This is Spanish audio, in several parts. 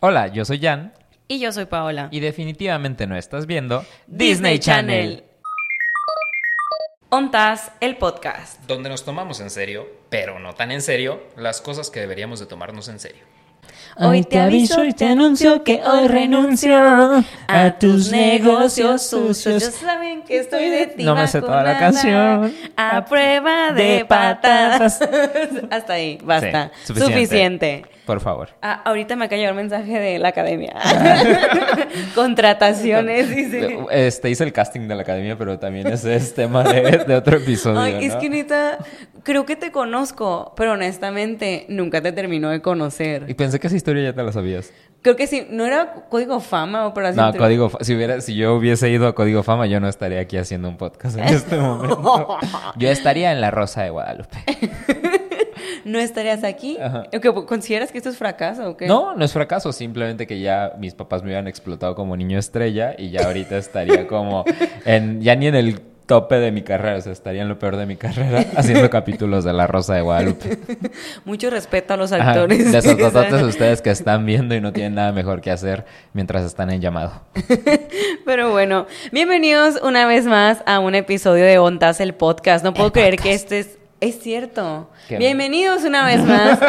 Hola, yo soy Jan. Y yo soy Paola. Y definitivamente no estás viendo Disney Channel. Ontas, el podcast. Donde nos tomamos en serio, pero no tan en serio, las cosas que deberíamos de tomarnos en serio. Hoy te aviso y te anuncio que hoy renuncio a tus negocios sucios. Ya saben que estoy de ti. No me sé toda la canción. A prueba de, patadas. Hasta ahí, basta. Sí, suficiente. suficiente. Por favor. Ah, ahorita me acaba de llegar un mensaje de la academia. Contrataciones, dice. Este, hice el casting de la academia, pero también ese es tema de, de otro episodio. Ay, es ¿no? que neta, creo que te conozco, pero honestamente nunca te terminó de conocer. Y pensé que esa historia ya te la sabías. Creo que sí, no era código fama o para No, código si hubiera si yo hubiese ido a Código Fama, yo no estaría aquí haciendo un podcast en este momento. Yo estaría en La Rosa de Guadalupe. ¿No estarías aquí? Ajá. ¿O que ¿Consideras que esto es fracaso o qué? No, no es fracaso, simplemente que ya mis papás me hubieran explotado como niño estrella y ya ahorita estaría como en ya ni en el tope de mi carrera, o sea, estaría en lo peor de mi carrera haciendo capítulos de La Rosa de Guadalupe. Mucho respeto a los Ajá, actores. Esos tototes ustedes que están viendo y no tienen nada mejor que hacer mientras están en llamado. Pero bueno, bienvenidos una vez más a un episodio de Ontas, el podcast. No puedo creer que este es... Es cierto. ¿Qué? Bienvenidos una vez más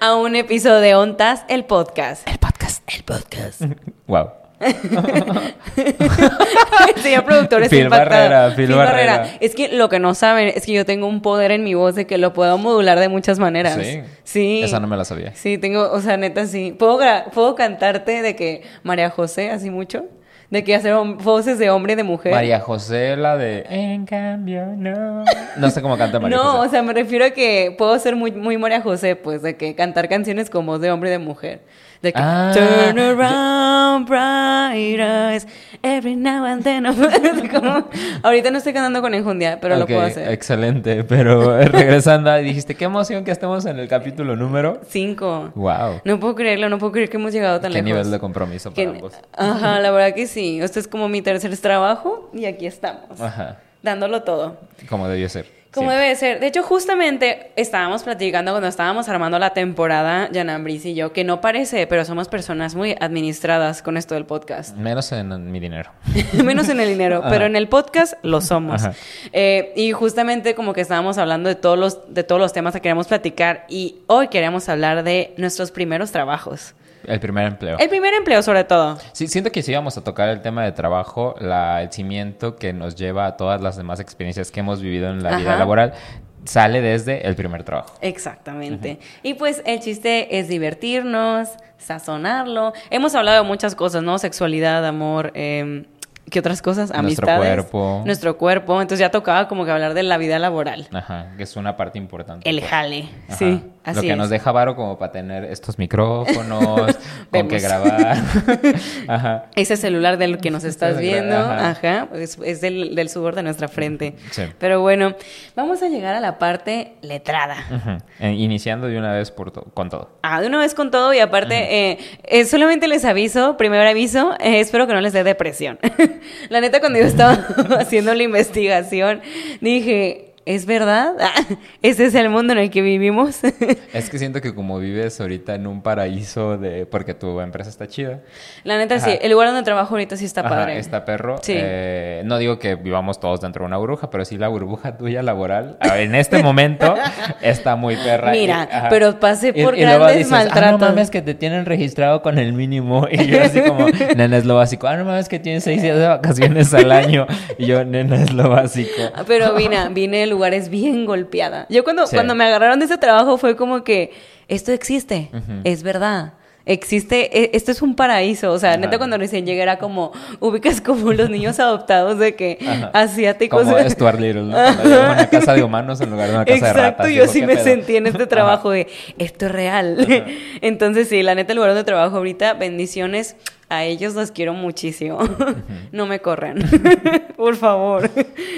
a un episodio de Ontas, el podcast. El podcast, el podcast. Wow. Señor productor, Phil impactado. Barrera, Phil Barrera. Es que lo que no saben es que yo tengo un poder en mi voz de que lo puedo modular de muchas maneras. Sí. Sí. Esa no me la sabía. Sí, tengo, o sea, neta, sí. ¿Puedo, puedo cantarte de que María José, así mucho? De que hacer voces de hombre y de mujer. María José, la de En cambio, no. No sé cómo canta María no, José. o sea, me refiero a que puedo ser muy, muy María José, pues, de que cantar canciones con voz de hombre y de mujer. De que Ah, Turn around, bright eyes, every now and then. Como- ahorita no estoy cantando con enjundia, pero lo Ok, puedo hacer. Excelente, pero eh, regresando, dijiste, qué emoción que estemos en el capítulo número. Cinco. Wow. No puedo creerlo, no puedo creer que hemos llegado tan Qué lejos. nivel de compromiso para ambos. Ajá, la verdad que sí. Este es como mi tercer trabajo y aquí estamos, Ajá. dándolo todo. Como debió ser. Como Sí. debe de ser. De hecho, justamente estábamos platicando cuando estábamos armando la temporada, Yanambris y yo, que no parece, pero somos personas muy administradas con esto del podcast. Menos en, mi dinero. Menos en el dinero, Ajá. pero en el podcast lo somos. Eh, y justamente como que estábamos hablando de todos los, de todos los temas que queríamos platicar y hoy queríamos hablar de nuestros primeros trabajos. El primer empleo. El primer empleo sobre todo. Sí, siento que si íbamos a tocar el tema de trabajo, la, el cimiento que nos lleva a todas las demás experiencias que hemos vivido en la vida laboral sale desde el primer trabajo. Exactamente. Y pues el chiste es divertirnos, sazonarlo. Hemos hablado de muchas cosas, ¿no? Sexualidad, amor, eh, ¿qué otras cosas? Nuestro Amistades. cuerpo. Nuestro cuerpo. Entonces ya tocaba como que hablar de la vida laboral. Ajá, que es una parte importante. El pues. jale. Ajá. Sí, Lo así que es. nos deja varo como para tener estos micrófonos, con que grabar. Ajá. Ese celular del que nos estás Ajá. viendo, ajá, es, es del, del sudor de nuestra frente. Sí. Pero bueno, vamos a llegar a la parte letrada. Ujú. Eh, Iniciando de una vez por to- con todo. Ah, de una vez con todo y aparte, eh, eh, solamente les aviso, primer aviso, eh, espero que no les dé depresión. la neta, cuando yo estaba haciendo la investigación, dije, ¿es verdad? ¿Ese es el mundo en el que vivimos? Es que siento que como vives ahorita en un paraíso de... Porque tu empresa está chida. la neta, sí, Ajá. el lugar donde trabajo ahorita sí está Ajá, padre. está perro. Sí. Eh, no digo que vivamos todos dentro de una burbuja, pero sí la burbuja tuya laboral a ver, en este momento está muy perra. Mira, Y- pero pasé por y luego grandes dices, maltratos. Ah, no mames que te tienen registrado con el mínimo. Y yo así como, nena, es lo básico. Ah, no mames que tienes seis días de vacaciones al año. Y yo, nena, es lo básico. Pero vine, vine lugares bien golpeada. Yo cuando, Sí. cuando me agarraron de ese trabajo fue como que esto existe, es verdad. Existe, e- esto es un paraíso. O sea, Ajá. neta, cuando recién llegué era como, ubicas como los niños adoptados de que Ajá. asiáticos. Como Stuart Little, ¿no? Una casa de humanos en lugar de una casa de Exacto, ratas. yo Digo, sí ¿qué me pedo? sentí en este trabajo de esto es real. Entonces, sí, la neta, el lugar donde trabajo ahorita, bendiciones. A ellos los quiero muchísimo. no me corran. Por favor.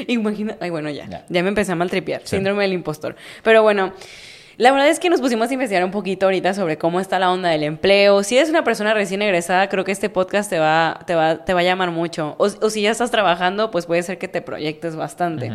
Imagina. Ay, bueno, ya. Ya. Ya me empecé a maltripear. Sí. Síndrome del impostor. Pero bueno. La verdad es que nos pusimos a investigar un poquito ahorita sobre cómo está la onda del empleo. Si eres una persona recién egresada, creo que este podcast te va, te va, te va a llamar mucho. O, o si ya estás trabajando, pues puede ser que te proyectes bastante.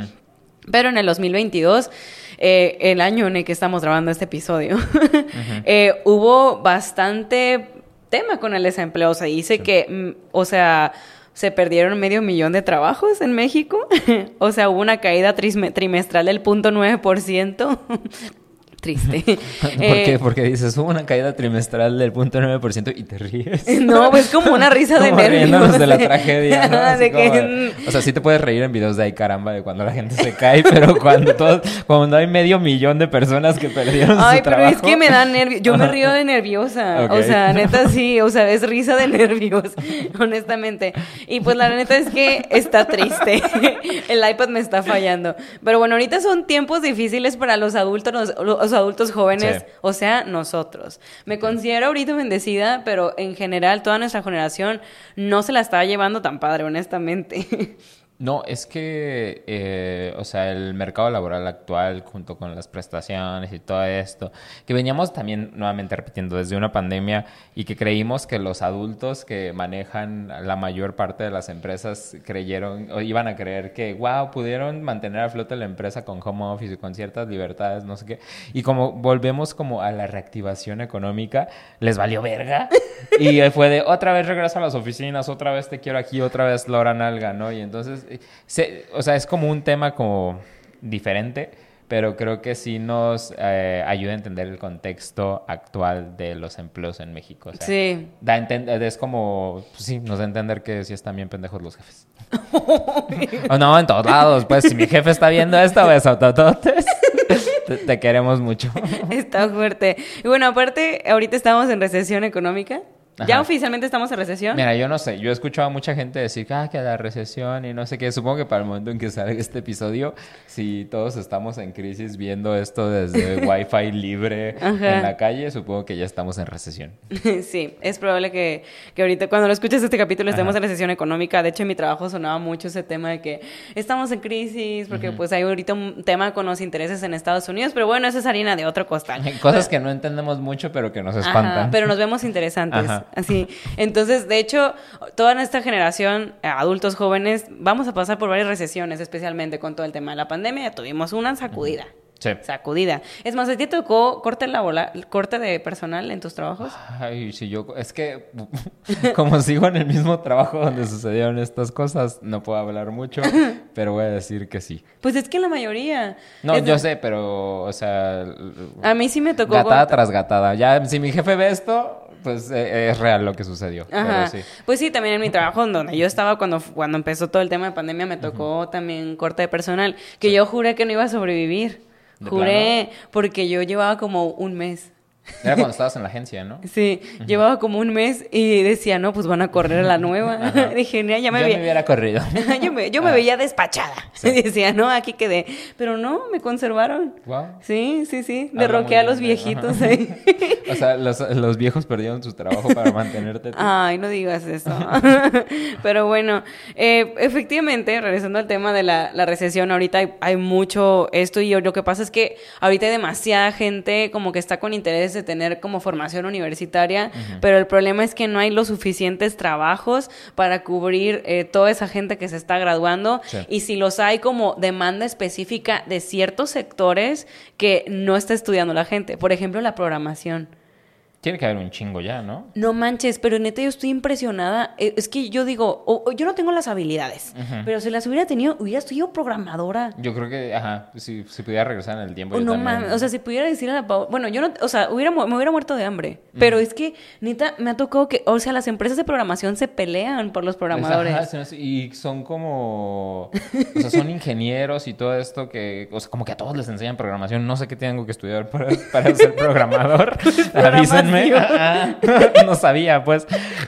Pero en el 2022, eh, el año en el que estamos grabando este episodio, eh, hubo bastante tema con el desempleo. O sea, dice que, mm, o sea, se perdieron medio millón de trabajos en México. o sea, hubo una caída trimestral del 0.9%. Triste. ¿Por Eh, qué? Porque dices, hubo una caída trimestral del 0.9% y te ríes. No, pues como una risa de nervios. de la tragedia, ¿no? De que, como- O sea, sí te puedes reír en videos de ahí caramba de cuando la gente se cae, pero cuando todo, cuando hay medio millón de personas que perdieron Ay, su pero trabajo. es que me da nervios. Yo me río de nerviosa. O sea, neta sí. O sea, es risa de nervios, honestamente. Y pues la neta es que está triste. El iPad me está fallando. Pero bueno, ahorita son tiempos difíciles para los adultos, los, los adultos jóvenes. Sí. O sea, nosotros. Me considero ahorita bendecida, pero en general toda nuestra generación no se la está llevando tan padre, honestamente. No, es que, eh, o sea, el mercado laboral actual, junto con las prestaciones y todo esto, que veníamos también nuevamente repitiendo desde una pandemia y que creímos que los adultos que manejan la mayor parte de las empresas creyeron o iban a creer que, wow, pudieron mantener a flote la empresa con home office y con ciertas libertades, no sé qué. Y como volvemos como a la reactivación económica, les valió verga. Y fue de otra vez regreso a las oficinas, otra vez te quiero aquí, otra vez Laura Nalga, ¿no? Y entonces, se- o sea, es como un tema como diferente, pero creo que sí nos eh, ayuda a entender el contexto actual de los empleos en México. o sea, Sí. Da es como, pues sí, nos da a entender que sí están bien pendejos los jefes. o no, en todos lados, pues si mi jefe está viendo esto, besotototes. te, te queremos mucho. Está fuerte. Y bueno, aparte, ahorita estamos en recesión económica. ¿Ya oficialmente estamos en recesión? Mira, yo no sé, yo he escuchado a mucha gente decir que, ah, que la recesión y no sé qué. Supongo que para el momento en que salga este episodio, si todos estamos en crisis viendo esto desde Wi-Fi libre Ajá. en la calle, supongo que ya estamos en recesión. Sí, es probable que, que ahorita cuando lo escuches este capítulo estemos Ajá. en recesión económica. De hecho, en mi trabajo sonaba mucho ese tema de que estamos en crisis porque pues hay ahorita un tema con los intereses en Estados Unidos, pero bueno, esa es harina de otro costal. Cosas que no entendemos mucho, pero que nos espantan. Pero nos vemos interesantes. Ajá. Así. Entonces, de hecho, toda nuestra generación, eh, adultos jóvenes, vamos a pasar por varias recesiones, especialmente con todo el tema de la pandemia. Tuvimos una sacudida. Sí. Sacudida. Es más, ¿a ti te tocó corte laboral, corte de personal en tus trabajos? Ay, si yo, es que como sigo en el mismo trabajo donde sucedieron estas cosas, no puedo hablar mucho, pero voy a decir que sí. Pues es que la mayoría. No, Es- yo sé, pero, o sea, A mí sí me tocó. gatada corte- tras gatada. Ya, si mi jefe ve esto, pues eh, es real lo que sucedió. Ajá. Pero sí. Pues sí, también en mi trabajo, en donde yo estaba cuando, cuando empezó todo el tema de pandemia, me tocó también corte de personal, que yo juré que no iba a sobrevivir. ¿De Juré, porque yo llevaba como un mes. Era cuando estabas en la agencia, ¿no? Sí, llevaba como un mes y decía, no, pues van a correr a la nueva. Dije, "No, ya me Yo veía. me hubiera corrido. yo me, yo me Ah. veía despachada. Y decía, no, aquí quedé. Pero no, me conservaron. Wow. Sí, sí, sí. Derroqué a los viejitos ahí. O sea, los, los viejos perdieron su trabajo para mantenerte. tú. Ay, no digas eso. Pero bueno, eh, efectivamente, regresando al tema de la, la recesión, ahorita hay, hay mucho esto y lo que pasa es que ahorita hay demasiada gente como que está con interés de tener como formación universitaria, pero el problema es que no hay los suficientes trabajos para cubrir eh, toda esa gente que se está graduando Sí. y si los hay como demanda específica de ciertos sectores que no está estudiando la gente. Por ejemplo, la programación. Tiene que haber un chingo ya, ¿no? No manches, pero neta yo estoy impresionada. Eh, Es que yo digo, o- o yo no tengo las habilidades, pero si las hubiera tenido, hubiera sido programadora. Yo creo que, ajá, si, si pudiera regresar en el tiempo. O yo no mames, o sea, si pudiera decirle a la Pau, bueno, yo no, o sea, hubiera, me hubiera muerto de hambre, pero es que neta me ha tocado que, o sea, las empresas de programación se pelean por los programadores. Pues, ajá, y son como, o sea, son ingenieros y todo esto que, o sea, como que a todos les enseñan programación. No sé qué tengo que estudiar para, para ser programador. No sabía, pues.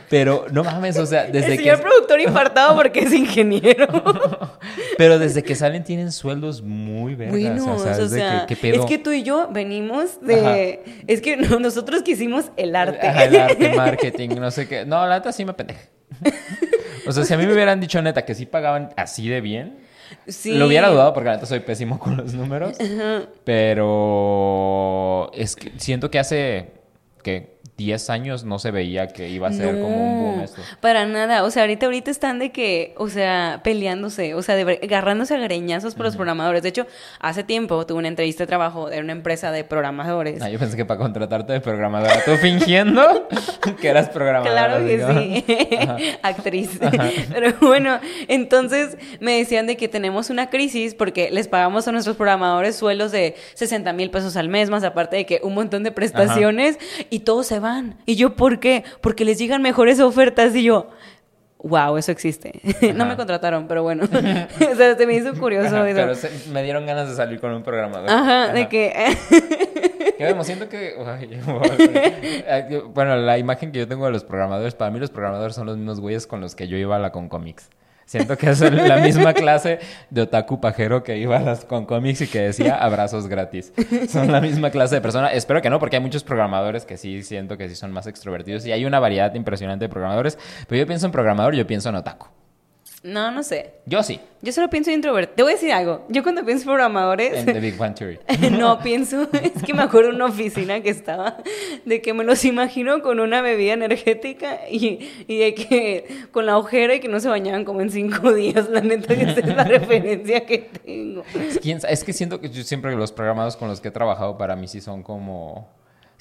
Pero no mames, o sea, desde El que, señor productor infartado porque es ingeniero. pero desde que salen tienen sueldos muy vergas. Bueno, o sea, o es sea, que, que tú y yo venimos de... Es que no- nosotros quisimos el arte. Ajá, el arte, marketing, no sé qué. No, la neta sí me pendeja. O sea, si a mí me hubieran dicho neta que sí pagaban así de bien, Sí. lo hubiera dudado porque neta soy pésimo con los números. Pero es que siento que hace que 10 años no se veía que iba a ser como un boom esto. Para nada. O sea, ahorita, ahorita están de que, o sea, peleándose, o sea, de, agarrándose a greñazos por los programadores. De hecho, hace tiempo tuve una entrevista de trabajo de una empresa de programadores. Ah, yo pensé que para contratarte de programadora, tú fingiendo que eras programadora. Claro que sí, Ajá. actriz. Pero bueno, entonces me decían de que tenemos una crisis porque les pagamos a nuestros programadores sueldos de 60 mil pesos al mes, más aparte de que un montón de prestaciones y todos se van. Y yo, ¿por qué? Porque les llegan mejores ofertas y yo... Wow, eso existe. No me contrataron, pero bueno. o sea, se me hizo curioso Ajá, pero se- me dieron ganas de salir con un programador. Ajá, de que... Vemos, siento que. bueno, la imagen que yo tengo de los programadores, para mí los programadores son los mismos güeyes con los que yo iba a la Concomics. Siento que es la misma clase de otaku pajero que iba a las Concomics y que decía abrazos gratis. Son la misma clase de persona. Espero que no, porque hay muchos programadores que sí siento que sí son más extrovertidos y hay una variedad impresionante de programadores. Pero yo pienso en programador, yo pienso en otaku. No, no sé. Yo sí, Yo solo pienso en introvertido. Te voy a decir algo. Yo cuando pienso en programadores... en The Big Bang Theory. No, pienso, es que me acuerdo de una oficina que estaba, de que me los imagino con una bebida energética y, y de que con la ojera y que no se bañaban como en cinco días, la neta que esa es la referencia que tengo. ¿Quién sa- Es que siento que yo siempre los programados con los que he trabajado para mí sí son como...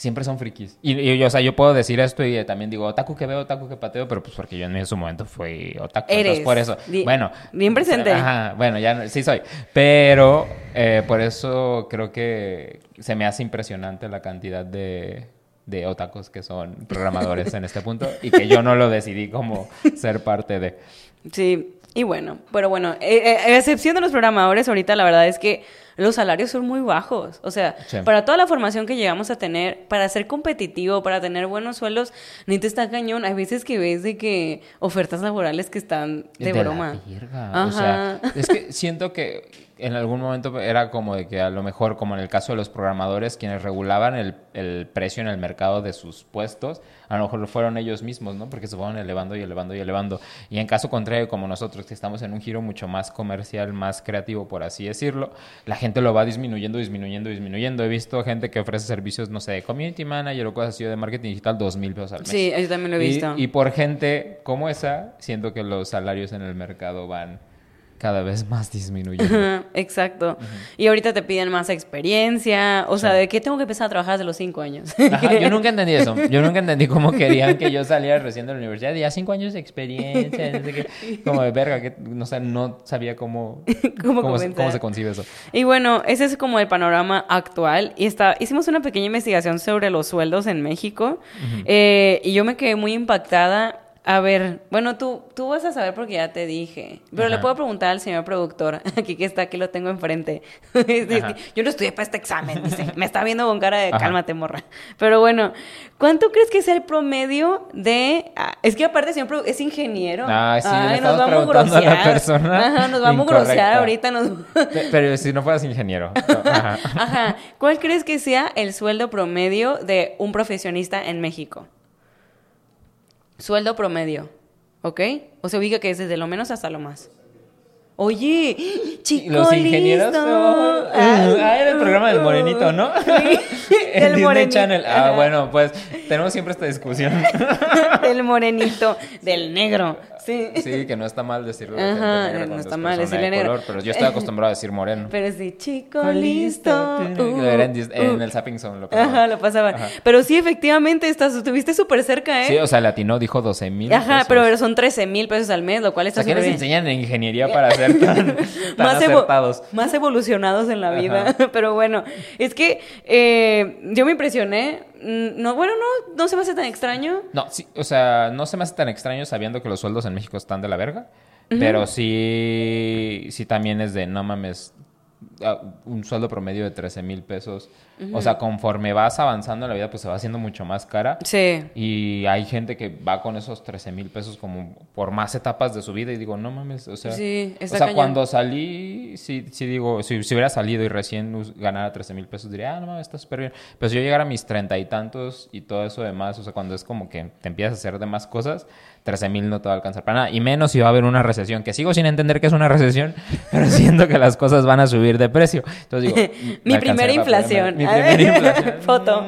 Siempre son frikis. Y, y yo, o sea, yo puedo decir esto y eh, también digo, otaku que veo, otaku que pateo, pero pues porque yo en su momento fui otaku. Eres. Entonces, por eso. Di- bueno. bien presente. Ajá, bueno, ya no- sí soy. Pero eh, por eso creo que se me hace impresionante la cantidad de, de otakus que son programadores en este punto y que yo no lo decidí como ser parte de... Sí, y bueno, pero bueno, eh, eh, a excepción de los programadores, ahorita la verdad es que los salarios son muy bajos. O sea, Sí. para toda la formación que llegamos a tener, para ser competitivo, para tener buenos sueldos, ni te está cañón. Hay veces que ves de que ofertas laborales que están de, la broma. verga. O sea, es que siento que en algún momento era como de que a lo mejor, como en el caso de los programadores, quienes regulaban el, el precio en el mercado de sus puestos, a lo mejor fueron ellos mismos, ¿no? Porque se fueron elevando y elevando y elevando. Y en caso contrario, como nosotros, que estamos en un giro mucho más comercial, más creativo, por así decirlo, la gente lo va disminuyendo, disminuyendo, disminuyendo. He visto gente que ofrece servicios, no sé, de community manager o cosas así, o de marketing digital, dos mil pesos al mes. Sí, yo también lo he Y- visto. Y, por gente como esa, siento que los salarios en el mercado van cada vez más disminuyendo. Exacto. Y ahorita te piden más experiencia. O sea. ¿de qué tengo que empezar a trabajar desde los cinco años? Ajá, yo nunca entendí eso. Yo nunca entendí cómo querían que yo saliera recién de la universidad y ya cinco años de experiencia, no sé qué. Como de verga, que no, sé, no sabía cómo, ¿Cómo cómo, se, comenzar? cómo se concibe eso. Y bueno, ese es como el panorama actual. Y está, hicimos una pequeña investigación sobre los sueldos en México. Eh, y yo me quedé muy impactada. A ver, bueno, tú, tú vas a saber porque ya te dije. Pero le puedo preguntar al señor productor, aquí que está, aquí lo tengo enfrente. Es que Ajá. yo no estudié para este examen, dice. Me está viendo con cara de Ajá. cálmate, morra. Pero bueno, ¿cuánto crees que es el promedio de. ah, es que aparte, señor produ- es ingeniero. Ah, sí, Ay, estamos preguntando a la persona Ajá, nos vamos a grosear ahorita. Nos... Pe- Pero si no fueras ingeniero. Ajá. Ajá. ¿Cuál crees que sea el sueldo promedio de un profesionista en México? Sueldo promedio, ¿ok? O se ubica que es desde lo menos hasta lo más. Oye, chico Los ingenieros listo. son- Ah, era el programa del morenito, ¿no? Sí, Disney morenito. Channel. Ah, bueno, pues tenemos siempre esta discusión. del morenito, del negro. Sí. Sí, que no está mal decirlo. de Ajá, gente negra no está es mal decirle de negro. color, pero yo estoy acostumbrado a decir moreno. Pero sí, chico listo. Uh, en, uh. el Zapping Zone lo pasaba. Ajá, lo pasaba. Ajá. Pero sí, efectivamente, estás, estuviste súper cerca, ¿eh? Sí, o sea, latino dijo 12 mil. Ajá, pero son 13 mil pesos al mes, lo cual O está sea, ¿qué les enseñan en ingeniería para ser tan, tan más, evo- acertados? más evolucionados en la vida. Ajá. Pero bueno, es que eh, yo me impresioné. Mm, No, bueno, no, no se me hace tan extraño. No, sí, o sea, no se me hace tan extraño sabiendo que los sueldos en México están de la verga, pero sí, sí también es de, no mames, un sueldo promedio de 13 mil pesos. O sea, conforme vas avanzando en la vida, pues se va haciendo mucho más cara. Sí. Y hay gente que va con esos 13 mil pesos como por más etapas de su vida y digo, no mames, o sea, Sí, o sea cañón. cuando salí, sí, sí digo, si, si hubiera salido y recién ganara 13 mil pesos, diría, ah, no mames, está súper bien. Pero si yo llegara a mis treinta y tantos y todo eso demás, o sea, cuando es como que te empiezas a hacer de más cosas, 13 mil no te va a alcanzar para nada. Y menos si va a haber una recesión, que sigo sin entender que es una recesión, pero siento que las cosas van a subir de precio. Entonces digo, mi me primera inflación. Mi primera inflación. Foto.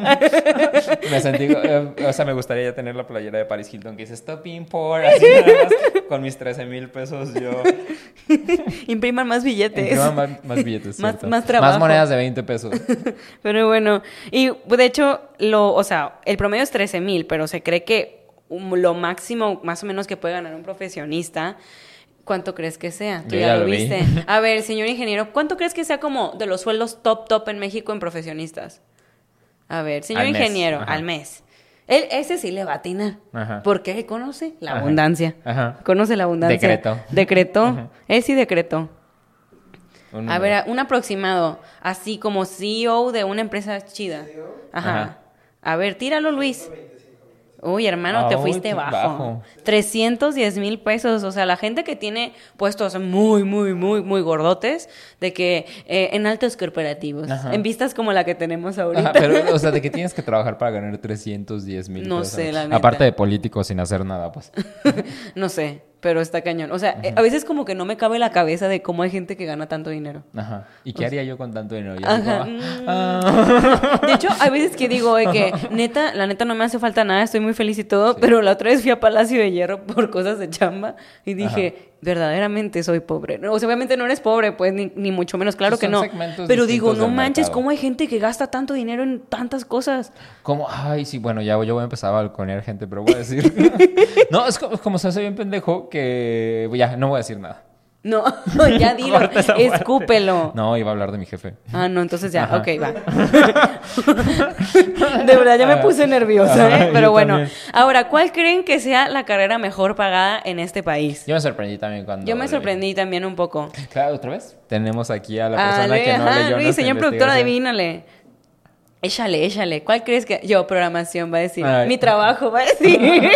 Me sentí, eh, o sea, me gustaría ya tener la playera de Paris Hilton que dice Stop being poor, así nada más, con mis 13 mil pesos yo. Impriman más billetes. Imprima más, más billetes. Más- más trabajo. monedas de 20 pesos. Pero bueno, y de hecho, lo, o sea, el promedio es 13 mil, pero se cree que lo máximo, más o menos, que puede ganar un profesionista, ¿cuánto crees que sea? Tú ya, ya lo lo vi. viste. A ver, señor ingeniero, ¿cuánto crees que sea como de los sueldos top, top en México en profesionistas? A ver, señor Al ingeniero, al mes. Él, ese sí le va a atinar. Ajá. Porque conoce la Ajá. abundancia. Ajá. Conoce la abundancia. Decretó. Decretó. Él sí decretó. Un A ver, un aproximado, así como CEO de una empresa chida. Ajá. Ajá. A ver, tíralo, Luis. Uy, hermano, te fuiste bajo. bajo. 310 mil pesos. O sea, la gente que tiene puestos muy, muy, muy, muy gordotes, de que eh, en altos corporativos, Ajá. en vistas como la que tenemos ahorita. Ajá, pero, o sea, de que tienes que trabajar para ganar 310 mil No pesos. sé, la neta. Aparte de político sin hacer nada, pues. no sé, pero está cañón. O sea, eh, a veces como que no me cabe la cabeza de cómo hay gente que gana tanto dinero. Ajá. ¿Y qué haría yo con tanto dinero? Yo Ajá. Mm. ah. De hecho, hay veces que digo de que, neta, la neta no me hace falta nada, estoy muy feliz y todo, pero la otra vez fui a Palacio de Hierro por cosas de chamba y dije, verdaderamente soy pobre. No, O sea, obviamente no eres pobre, pues, ni, ni mucho menos, claro que no. Pero digo, no manches, mercado. ¿cómo hay gente que gasta tanto dinero en tantas cosas? Como, ay, sí, bueno, ya yo voy a empezar a balconear gente, pero voy a decir. no, es como, como se hace bien pendejo que ya, no voy a decir nada. No, ya dilo, escúpelo. No, iba a hablar de mi jefe. Ah, no, entonces ya, Ajá. ok, va. de verdad, ya me puse nerviosa, Ajá, ¿eh? Pero bueno, también. ahora, ¿cuál creen que sea la carrera mejor pagada en este país? Yo me sorprendí también cuando. Yo me le- sorprendí también un poco. Claro, otra vez. Tenemos aquí a la Ah, persona que no ajá, leyó Luis, señor productor, adivínale. Échale, échale. ¿Cuál crees que...? Yo, programación, va a decir. Ay. Mi trabajo, va a decir.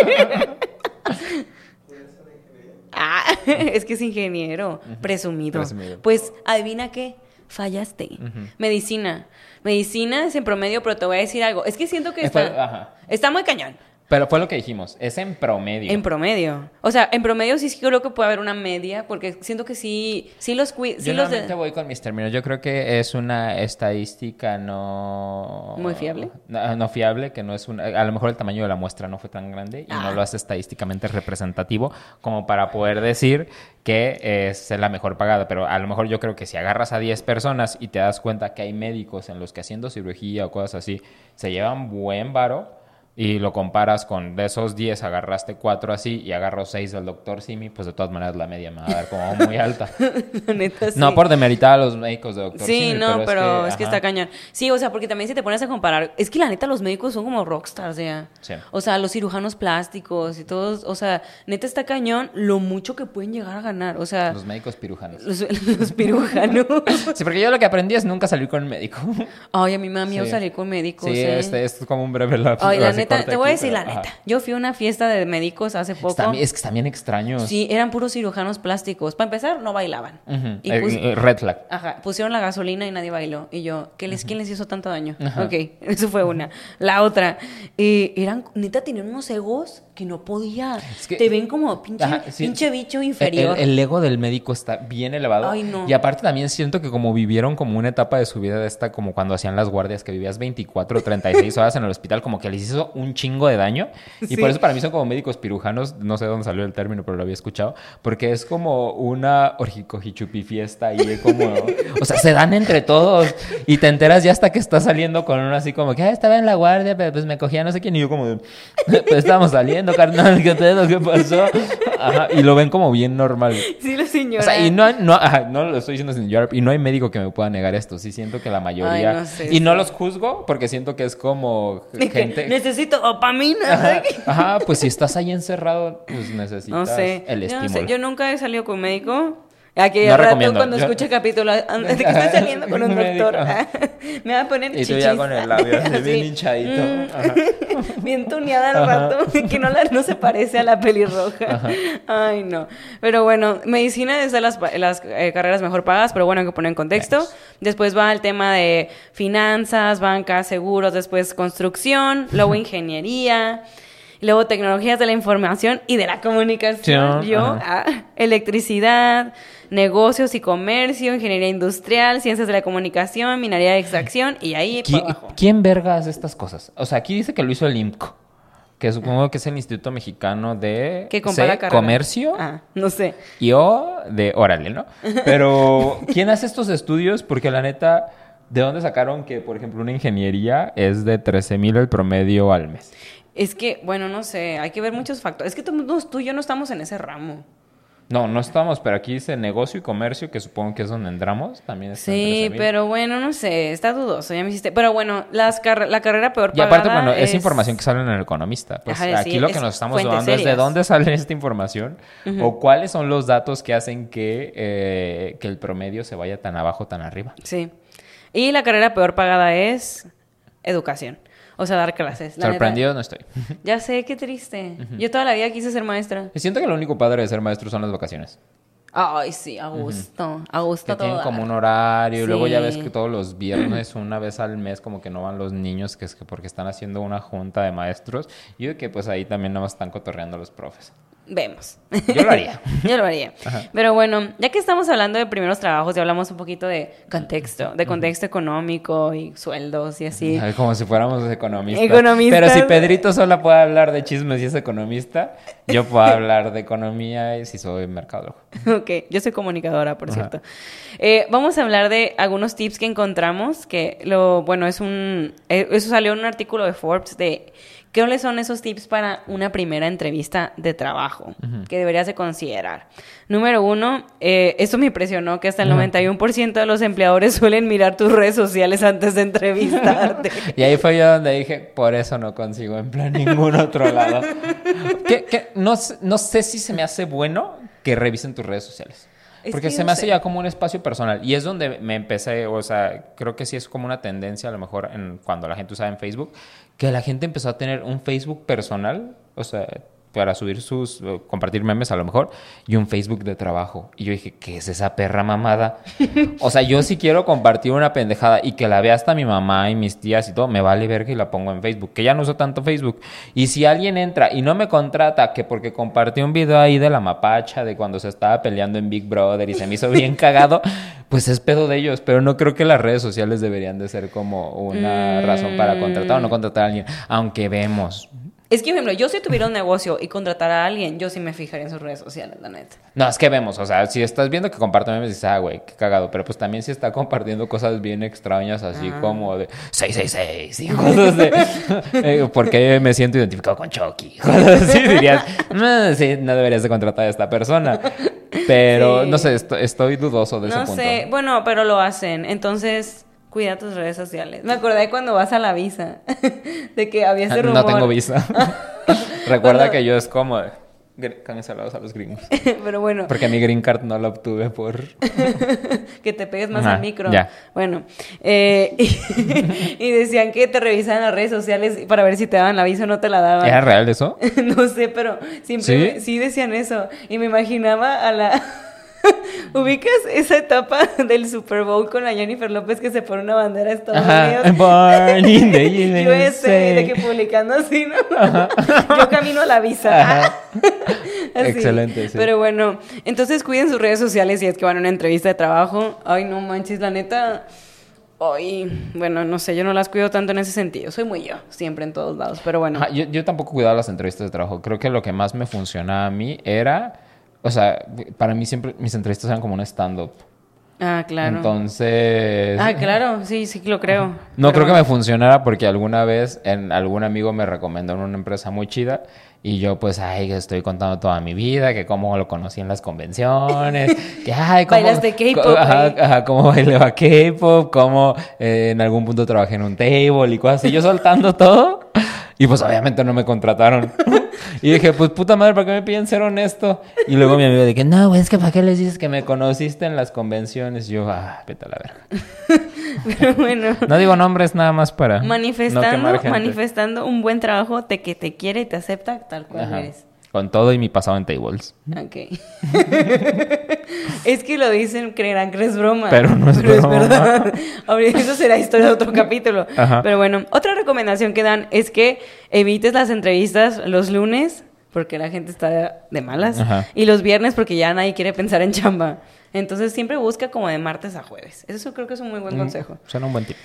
Ah, es que es ingeniero. Presumido. Presumido. Pues, ¿adivina qué? Fallaste. Medicina. Medicina es en promedio, pero te voy a decir algo. Es que siento que fue- está... ajá. Está muy cañón. Pero fue lo que dijimos, es en promedio. En promedio. O sea, en promedio sí creo que puede haber una media, porque siento que sí, sí los cui- sí Yo los de- voy con mis términos. Yo creo que es una estadística no... Muy fiable. No, no fiable, que no es una... A lo mejor el tamaño de la muestra no fue tan grande y Ah. no lo hace estadísticamente representativo como para poder decir que es la mejor pagada. Pero a lo mejor yo creo que si agarras a 10 personas y te das cuenta que hay médicos en los que haciendo cirugía o cosas así se llevan buen varo y lo comparas con de esos 10 agarraste 4 así y agarro 6 del doctor Simi, pues de todas maneras la media me va a dar como muy alta. La neta, sí. No por demeritar a los médicos de doctor Sí, Simi, no, pero, es que, está cañón. Sí, o sea, porque también si te pones a comparar, es que la neta los médicos son como rockstars, ya. Sí. O sea, los cirujanos plásticos y todos, o sea, neta está cañón lo mucho que pueden llegar a ganar, o sea, Los médicos pirujanos. los, los cirujanos. Sí, porque yo lo que aprendí es nunca salir con médico. Ay, a mí me da miedo Sí. salir con médicos, Sí, ¿eh? este, esto es como un breve lapso. Ay, la así neta, te voy a decir la neta. Yo fui a una fiesta de médicos hace poco. Es que están bien extraños. Sí, eran puros cirujanos plásticos. Para empezar, no bailaban. Y Eh, pus- eh, red flag. Ajá, pusieron la gasolina y nadie bailó. Y yo, ¿qué les, ¿quién les hizo tanto daño? Ajá. Ok, eso fue una. La otra, eh, eran, neta, tenían unos egos que no podía. Es que- Te ven como pinche, Ajá, sí. pinche bicho inferior. El, el ego del médico está bien elevado. Ay, no. Y aparte también siento que como vivieron como una etapa de su vida de esta, como cuando hacían las guardias, que vivías 24 o 36 horas en el hospital, como que les hizo un chingo de daño. Y Sí. por eso para mí son como médicos pirujanos, no sé dónde salió el término, pero lo había escuchado, porque es como una orjicojichupi fiesta y como, o sea, se dan entre todos y te enteras ya hasta que está saliendo con uno así como que, ah, estaba en la guardia, pero pues me cogía no sé quién y yo como, pues estábamos saliendo, carnal, ¿qué pedo? ¿Qué pasó? Ajá, y lo ven como bien normal. sí, la señora. O sea, y no, no, ajá, no lo estoy diciendo sin llorar, y no hay médico que me pueda negar esto. Sí siento que la mayoría. Ay, no sé, y sí. no los juzgo porque siento que es como gente. Necesito dopamina. Ajá, ajá, pues si estás ahí encerrado, pues necesitas No sé. el yo, no estímulo. sé, yo nunca he salido con médico. Aquí No al rato cuando Yo- escuche capítulo an- de que estoy saliendo con un doctor, me va a poner Y tú chichis. ya con el labio así bien hinchadito. Mm. Ajá. bien tuneada al rato, que no, la- no se parece a la pelirroja. Ay, no. Pero bueno, medicina es de las, las eh, carreras mejor pagadas, pero bueno, hay que poner en contexto. Después va el tema de finanzas, bancas, seguros, después construcción, luego ingeniería. Luego tecnologías de la información y de la comunicación. Sí, Yo, ah, electricidad, negocios y comercio, ingeniería industrial, ciencias de la comunicación, minería de extracción y ahí ¿Qui- para abajo. ¿Quién verga hace estas cosas? O sea, aquí dice que lo hizo el IMCO, que supongo que es el Instituto Mexicano de C, carrera. Comercio Ah, no sé. y O de Órale, ¿no? Pero, ¿quién hace estos estudios? Porque la neta, ¿de dónde sacaron que, por ejemplo, una ingeniería es de 13 mil el promedio al mes? Es que, bueno, no sé, hay que ver muchos factores. Es que tú, tú y yo no estamos en ese ramo. No, no estamos, pero aquí dice negocio y comercio, que supongo que es donde entramos, también está Sí, 13,000. pero bueno, no sé, está dudoso, ya me hiciste. Pero bueno, las carre- la carrera peor Y aparte, pagada bueno, es, información que sale en el economista. Pues Ajá, aquí sí, lo que nos estamos dudando es de dónde sale esta información o cuáles son los datos que hacen que, eh, que el promedio se vaya tan abajo, tan arriba. Sí. Y la carrera peor pagada es educación. O sea, dar clases. la neta. Sorprendido no estoy. Ya sé, qué triste. Yo toda la vida quise ser maestra. Y siento que lo único padre de ser maestro son las vacaciones. Ay, sí, a gusto. A gusto Que todo. tienen como un horario y luego ya ves que todos los viernes, una vez al mes, como que no van los niños, que es que porque están haciendo una junta de maestros. Y yo que pues ahí también nada más están cotorreando los profes. Vemos. Yo lo haría. Yo lo haría. Pero bueno, ya que estamos hablando de primeros trabajos y hablamos un poquito de contexto, de contexto económico y sueldos y así. Ay, como si fuéramos economistas. Economistas. Pero si Pedrito solo puede hablar de chismes y es economista, yo puedo hablar de economía y si soy mercadólogo. Ok, yo soy comunicadora, por cierto. Eh, vamos a hablar de algunos tips que encontramos, que lo, bueno, es un, eh, eso salió en un artículo de Forbes de cuáles son esos tips para una primera entrevista de trabajo que deberías de considerar. Número uno, eh, esto me impresionó que hasta el 91% de los empleadores suelen mirar tus redes sociales antes de entrevistarte. Y ahí fue yo donde dije, por eso no consigo en plan ningún otro lado. Que, que no, sé- no sé si se me hace bueno que revisen tus redes sociales. Es Porque que se me hace ya como un espacio personal. Y es donde me empecé, o sea, creo que sí es como una tendencia a lo mejor en, cuando la gente usaba en Facebook, que la gente empezó a tener un Facebook personal, o sea, para subir sus, eh, compartir memes a lo mejor, y un Facebook de trabajo. Y yo dije, ¿qué es esa perra mamada? O sea, yo si quiero compartir una pendejada y que la vea hasta mi mamá y mis tías y todo, me vale verga y la pongo en Facebook, que ya no uso tanto Facebook. Y si alguien entra y no me contrata, que porque compartí un video ahí de la mapacha, de cuando se estaba peleando en Big Brother y se me hizo bien cagado, pues es pedo de ellos. Pero no creo que las redes sociales deberían de ser como una razón para contratar o no contratar a alguien, aunque vemos. Es que, por ejemplo, yo si tuviera un negocio y contratara a alguien, yo sí me fijaría en sus redes sociales, la neta. No, es que vemos, o sea, si estás viendo que comparte memes, dices, ah, güey, qué cagado, pero pues también si está compartiendo cosas bien extrañas, así como de 666 y cosas de, eh, porque me siento identificado con Chucky, cosas así, dirías, no, sí, no deberías de contratar a esta persona, pero Sí. no sé, esto- estoy dudoso de ese No punto. sé, bueno, pero lo hacen. Entonces, cuida tus redes sociales. Me acordé cuando vas a la visa, de que había ese Ah, rumor. No tengo visa. Recuerda Bueno. que yo es como, cancelados a los gringos, pero bueno, porque mi green card no la obtuve por... que te pegues más Ajá, al micro. ya. Bueno, eh, y, y decían que te revisaban las redes sociales para ver si te daban la visa o no te la daban. ¿Era real eso? no sé, pero siempre ¿Sí? me- sí decían eso. Y me imaginaba a la. ¿Ubicas esa etapa del Super Bowl con la Jennifer López que se pone una bandera de Estados Ajá, Unidos? born in the Yo ese, de que publicando así, ¿no? Yo camino a la visa. Ajá. Así. Excelente, sí. Pero bueno, entonces cuiden sus redes sociales si es que van a una entrevista de trabajo. Ay, no manches, la neta. Ay, bueno, no sé, yo no las cuido tanto en ese sentido. Soy muy yo, siempre en todos lados. Pero bueno. Ajá, yo, yo tampoco cuidaba las entrevistas de trabajo. Creo que lo que más me funcionaba a mí era, o sea, para mí siempre mis entrevistas eran como un stand-up. Ah, claro. Entonces... Ah, claro, sí, sí lo creo. No Pero creo que me funcionara porque alguna vez en algún amigo me recomendó en una empresa muy chida y yo pues, ay, estoy contando toda mi vida, que cómo lo conocí en las convenciones, que ay, cómo... Bailaste K-pop co- Ajá, ajá, cómo bailaba K-pop, cómo eh, en algún punto trabajé en un table y cosas así, yo soltando todo y pues obviamente no me contrataron. Y dije, pues puta madre, ¿para qué me piden ser honesto? Y luego mi amigo que, no, güey, es que ¿para qué les dices que me conociste en las convenciones? Y yo, ah, vete a la verga. Pero bueno. No digo nombres nada más para Manifestando, manifestando un buen trabajo de que te quiere y te acepta tal cual Ajá. eres. Con todo y mi pasado en tables. Ok. es que lo dicen, creerán que es broma. Pero no es broma. verdad. Ahorita Eso será historia de otro capítulo. Ajá. Pero bueno, otra recomendación que dan es que evites las entrevistas los lunes porque la gente está de malas Ajá. y los viernes porque ya nadie quiere pensar en chamba. Entonces siempre busca como de martes a jueves. Eso creo que es un muy buen Mm, consejo. Suena un buen tip.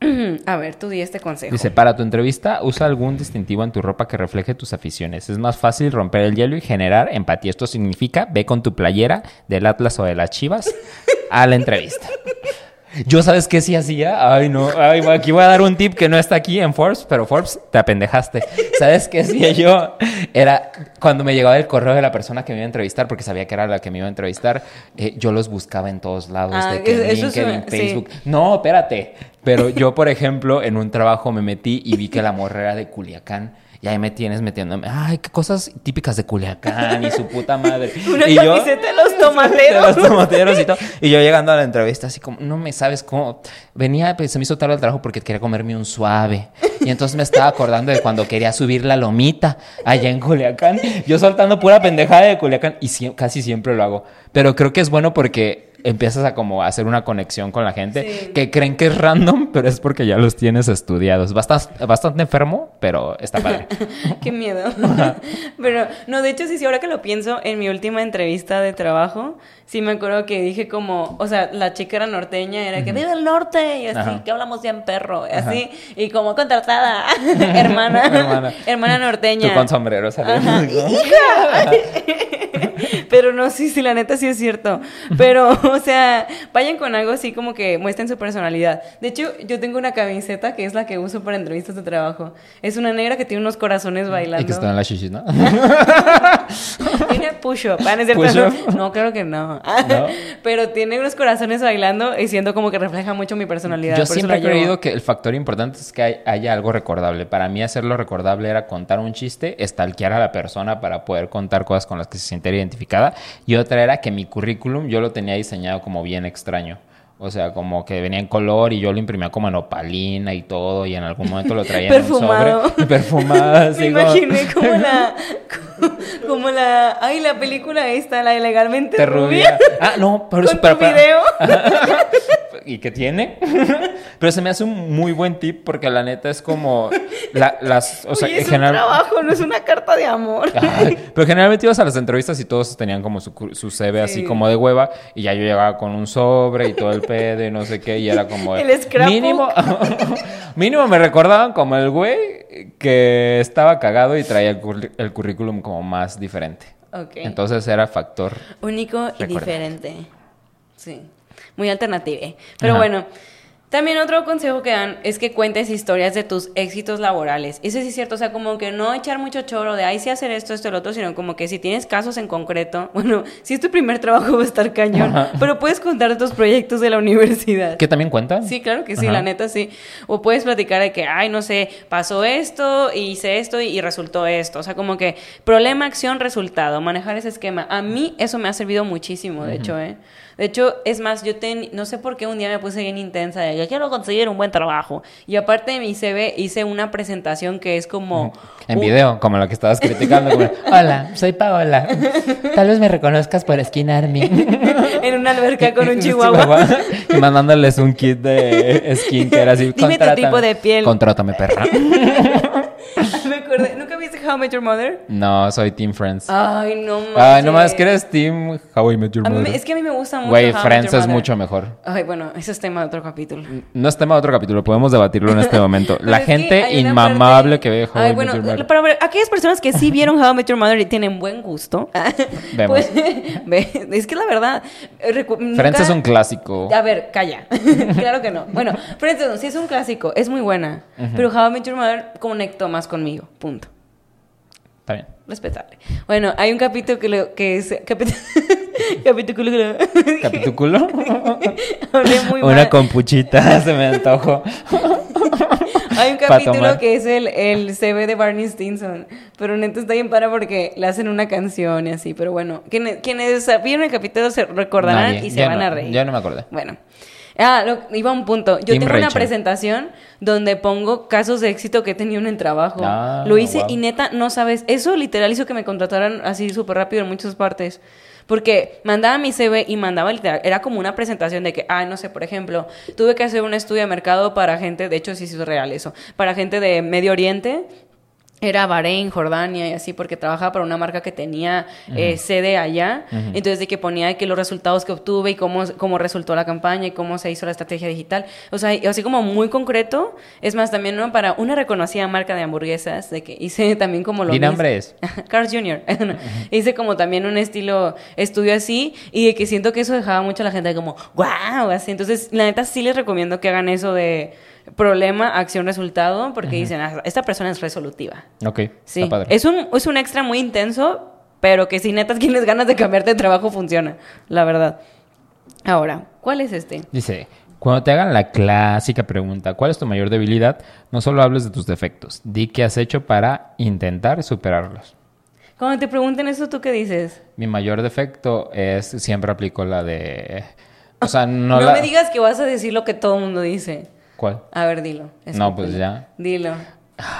A ver, tú di este consejo. Dice, para tu entrevista, usa algún distintivo en tu ropa que refleje tus aficiones. Es más fácil romper el hielo y generar empatía. Esto significa, ve con tu playera del Atlas o de las Chivas a la entrevista. Yo, ¿sabes qué sí hacía? Ay, no. Ay, aquí voy a dar un tip que no está aquí en Forbes, pero Forbes, te apendejaste. ¿Sabes qué hacía yo? Era cuando me llegaba el correo de la persona que me iba a entrevistar, porque sabía que era la que me iba a entrevistar, eh, yo los buscaba en todos lados, Ah, de que es LinkedIn, sí. Facebook. No, espérate. Pero yo, por ejemplo, en un trabajo me metí y vi que la morra era de Culiacán. Y ahí me tienes metiéndome, ay, qué cosas típicas de Culiacán y su puta madre. Una y camiseta de los de tomateros. los tomateros y todo. Y yo llegando a la entrevista, así como, no me sabes cómo. Venía, pues se me hizo tarde el trabajo porque quería comerme un suave. Y entonces me estaba acordando de cuando quería subir la lomita allá en Culiacán. Yo soltando pura pendejada de Culiacán y casi siempre lo hago. Pero creo que es bueno porque empiezas a como hacer una conexión con la gente Sí. que creen que es random, pero es porque ya los tienes estudiados. Bastante, bastante enfermo, pero está padre. Qué miedo. Pero, no, de hecho, sí, sí, ahora que lo pienso, en mi última entrevista de trabajo, sí me acuerdo que dije como, o sea, la chica era norteña, era que vive el norte, y así, Ajá. que hablamos bien perro, y así, y como contratada, hermana, hermana, Hermana. norteña. Tú con sombrero saliendo. Ajá. Pero no, sí, sí, la neta sí es cierto. Pero, o sea, vayan con algo así como que muestren su personalidad. De hecho, yo tengo una camiseta que es la que uso para entrevistas de trabajo. Es una negra que tiene unos corazones bailando. Y que están en la shishis, ¿no? Tiene push-up. Ah, ¿no cierto? Push-up. No, creo que no. ¿No? Pero tiene unos corazones bailando y siendo como que refleja mucho mi personalidad. Yo siempre he creído que el factor importante es que hay- haya algo recordable. Para mí hacerlo recordable era contar un chiste, stalkear a la persona para poder contar cosas con las que se sintiera identificada. Y otra era que mi currículum yo lo tenía diseñado como bien extraño. O sea, como que venía en color y yo lo imprimía como en opalina y todo y en algún momento lo traía Perfumado. en un sobre. Perfumado. Me imaginé como la, como la, ay, la película esta, la de legalmente Te rubia. rubia. Ah, no, pero Con tu video. ¿Y qué tiene? Pero se me hace un muy buen tip porque la neta es como la- las, o sea, Oye, es en general- un trabajo, no es una carta de amor. Ay, pero generalmente ibas a las entrevistas y todos tenían como su, su CV así Sí. como de hueva y ya yo llegaba con un sobre y todo el pedo y no sé qué y era como El mínimo mínimo me recordaban como el güey que estaba cagado y traía el, curri- el currículum como más diferente. Ok. Entonces era factor. Único y diferente. Sí. Muy alternativa. Pero Ajá. bueno, también otro consejo que dan es que cuentes historias de tus éxitos laborales. Eso sí es cierto, o sea, como que no echar mucho choro de, ay, sí hacer esto, esto, el otro, sino como que si tienes casos en concreto, bueno, si es tu primer trabajo va a estar cañón, pero puedes contar tus proyectos de la universidad. ¿Qué también cuenta? Sí, claro que sí, Ajá. la neta sí. O puedes platicar de que, ay, no sé, pasó esto, hice esto y, y resultó esto. O sea, como que problema, acción, resultado, manejar ese esquema. A mí eso me ha servido muchísimo, de hecho, ¿eh? De hecho, es más, yo ten, no sé por qué un día me puse bien intensa de que quiero conseguir un buen trabajo. Y aparte de mi CV, hice una presentación que es como... En un- video, como lo que estabas criticando. como, Hola, soy Paola. Tal vez me reconozcas por esquinarme. en una alberca con un chihuahua. y mandándoles un kit de skincare así. Dime tu tipo de piel. Contrátame, perra. me acordé. ¿Nunca viste How I Met Your Mother? No, soy Team Friends. Ay, no manches. Ay, nomás que eres Team How I Met Your A mí Mother. es que a mí me gusta mucho Güey, Met Friends Your es mucho mejor. Ay, bueno, ese es tema de otro capítulo. No es tema de otro capítulo, podemos debatirlo en este momento. La gente inmamable parte- que ve How Ay, bueno, para ver, aquellas personas que sí vieron How I Met Your Mother y tienen buen gusto, Vemos. pues, es que la verdad, recu- Friends nunca- es un clásico. A ver, calla. claro que no. Bueno, Friends no, sí es un clásico, es muy buena, pero How I Met Your Mother conectó más conmigo, punto. Está bien. Respetable. Bueno, hay un capítulo que, lo- que es... Capítulo... capítulo... ¿Capítulo? Hablé muy Una mal. compuchita, se me antojó. Hay un capítulo que es el, el CV de Barney Stinson, pero neta está bien para porque le hacen una canción y así, pero bueno, quienes, quienes vieron el capítulo se recordarán Nadie. y se Yo van no, a reír. Yo no me acordé. Bueno, Ah, lo- iba a un punto. Yo tengo una presentación donde pongo casos de éxito que he tenido en el trabajo. Ah, lo hice wow. y neta, no sabes. Eso literal hizo que me contrataran así súper rápido en muchas partes. Porque mandaba mi CV y mandaba literal. Era como una presentación de que, ah, no sé, por ejemplo, tuve que hacer un estudio de mercado para gente, de hecho sí sí es real eso, para gente de Medio Oriente. Era Bahrein, Jordania y así, porque trabajaba para una marca que tenía eh, sede allá. Entonces, de que ponía que los resultados que obtuve y cómo, cómo resultó la campaña y cómo se hizo la estrategia digital. O sea, así como muy concreto. Es más, también ¿no? para una reconocida marca de hamburguesas, de que hice también como lo Di mismo. nombres. Carl's Jr. Hice como también un estilo estudio así y de que siento que eso dejaba mucho a la gente como, wow, así. Entonces, la neta sí les recomiendo que hagan eso de problema, acción, resultado, porque dicen, "Ah, esta persona es resolutiva. Ok, Sí, está padre. es un, es un extra muy intenso, pero que si neta tienes ganas de cambiarte de trabajo funciona, la verdad. Ahora, ¿cuál es este? Dice, cuando te hagan la clásica pregunta, ¿cuál es tu mayor debilidad? No solo hables de tus defectos, di qué has hecho para intentar superarlos. Cuando te pregunten eso, ¿tú qué dices? Mi mayor defecto es, siempre aplico la de... O sea, no, No, la... me digas que vas a decir lo que todo el mundo dice. ¿Cuál? A ver, dilo. No, pues ya. Dilo.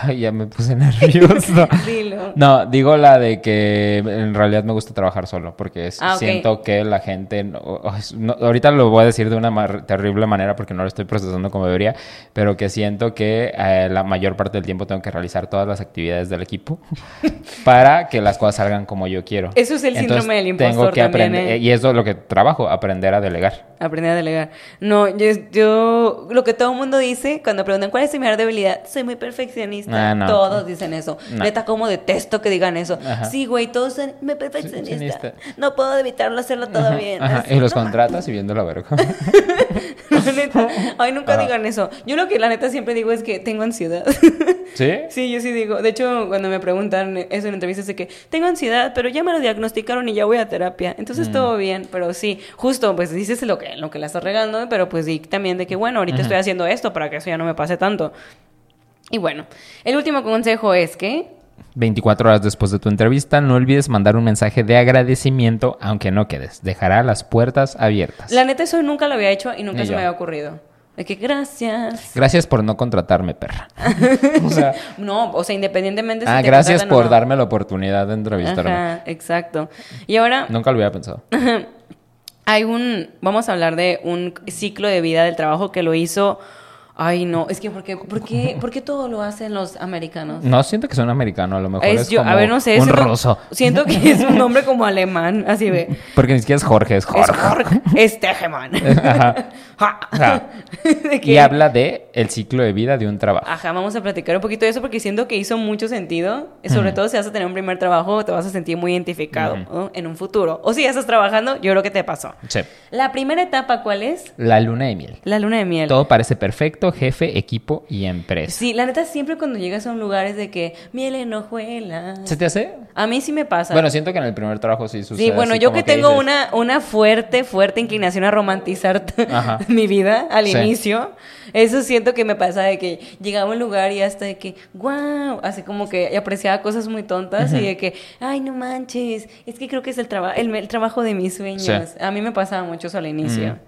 Ay, ya me puse nervioso. Dilo. No, digo la de que en realidad me gusta trabajar solo, porque es- Ah, siento que la gente, no- no- ahorita lo voy a decir de una mar- terrible manera porque no lo estoy procesando como debería, pero que siento que eh, la mayor parte del tiempo tengo que realizar todas las actividades del equipo para que las cosas salgan como yo quiero. Eso es el síndrome del Tengo impostor que también, aprender, ¿eh? y eso es lo que trabajo, aprender a delegar. Aprender a delegar. No, yo, yo, lo que todo el mundo dice cuando preguntan cuál es tu mayor debilidad, soy muy perfeccionista. Ah, no. Todos dicen eso. No. Neta, como detesto que digan eso. Ajá. Sí, güey, todos son muy perfeccionista. No puedo evitarlo hacerlo todo bien. Ajá, y los no contratas y viendo la verga. Neta, Ay, nunca Ajá. digan eso. Yo lo que la neta siempre digo es que tengo ansiedad. ¿Sí? Sí, yo sí digo. De hecho, cuando me preguntan eso en entrevistas de que tengo ansiedad, pero ya me lo diagnosticaron y ya voy a terapia. Entonces todo bien, pero sí, justo, pues dices lo que, lo que la estás regando, pero pues sí también de que, bueno, ahorita estoy haciendo esto para que eso ya no me pase tanto. Y bueno, el último consejo es que 24 horas después de tu entrevista, no olvides mandar un mensaje de agradecimiento, aunque no quedes. Dejará las puertas abiertas. la neta eso nunca lo había hecho y nunca Ni se yo. me había ocurrido. De que gracias. Gracias por no contratarme, perra. o sea, No, o sea, independientemente si ah, te gracias por no. darme la oportunidad de entrevistarme. Ajá, exacto. Y ahora Nunca lo había pensado. Hay un, vamos a hablar de un ciclo de vida del trabajo que lo hizo, ay no, es que ¿por qué, por qué, por qué todo lo hacen los americanos? No siento que sea un americano, a lo mejor es, Es yo, como a ver, no sé, un siento, ruso. siento que es un nombre como alemán, así ve. Porque ni siquiera es Jorge, es Es Jorge. Ajá. Ajá. De que- Y habla de el ciclo de vida de un trabajo. Ajá, vamos a platicar un poquito de eso porque siento que hizo mucho sentido. Sobre todo si vas a tener un primer trabajo, te vas a sentir muy identificado ¿no? en un futuro. O si ya estás trabajando, yo creo que te pasó. Sí. La primera etapa, ¿cuál es? La luna de miel. La luna de miel. Todo parece perfecto, jefe, equipo y empresa. Sí, la neta siempre cuando llegas a un lugar es de que miel en hojuelas. ¿Se te hace? A mí sí me pasa. Bueno, siento que en el primer trabajo sí sucede. sí, bueno, yo que tengo dices, una, una fuerte, fuerte inclinación a romantizar mi vida al Sí. inicio, eso siento que me pasa de que llegaba a un lugar y hasta de que, wow, así como que apreciaba cosas muy tontas y de que, ay, no manches, es que creo que es el, traba el, el trabajo de mis sueños. Sí. A mí me pasaba mucho eso al inicio.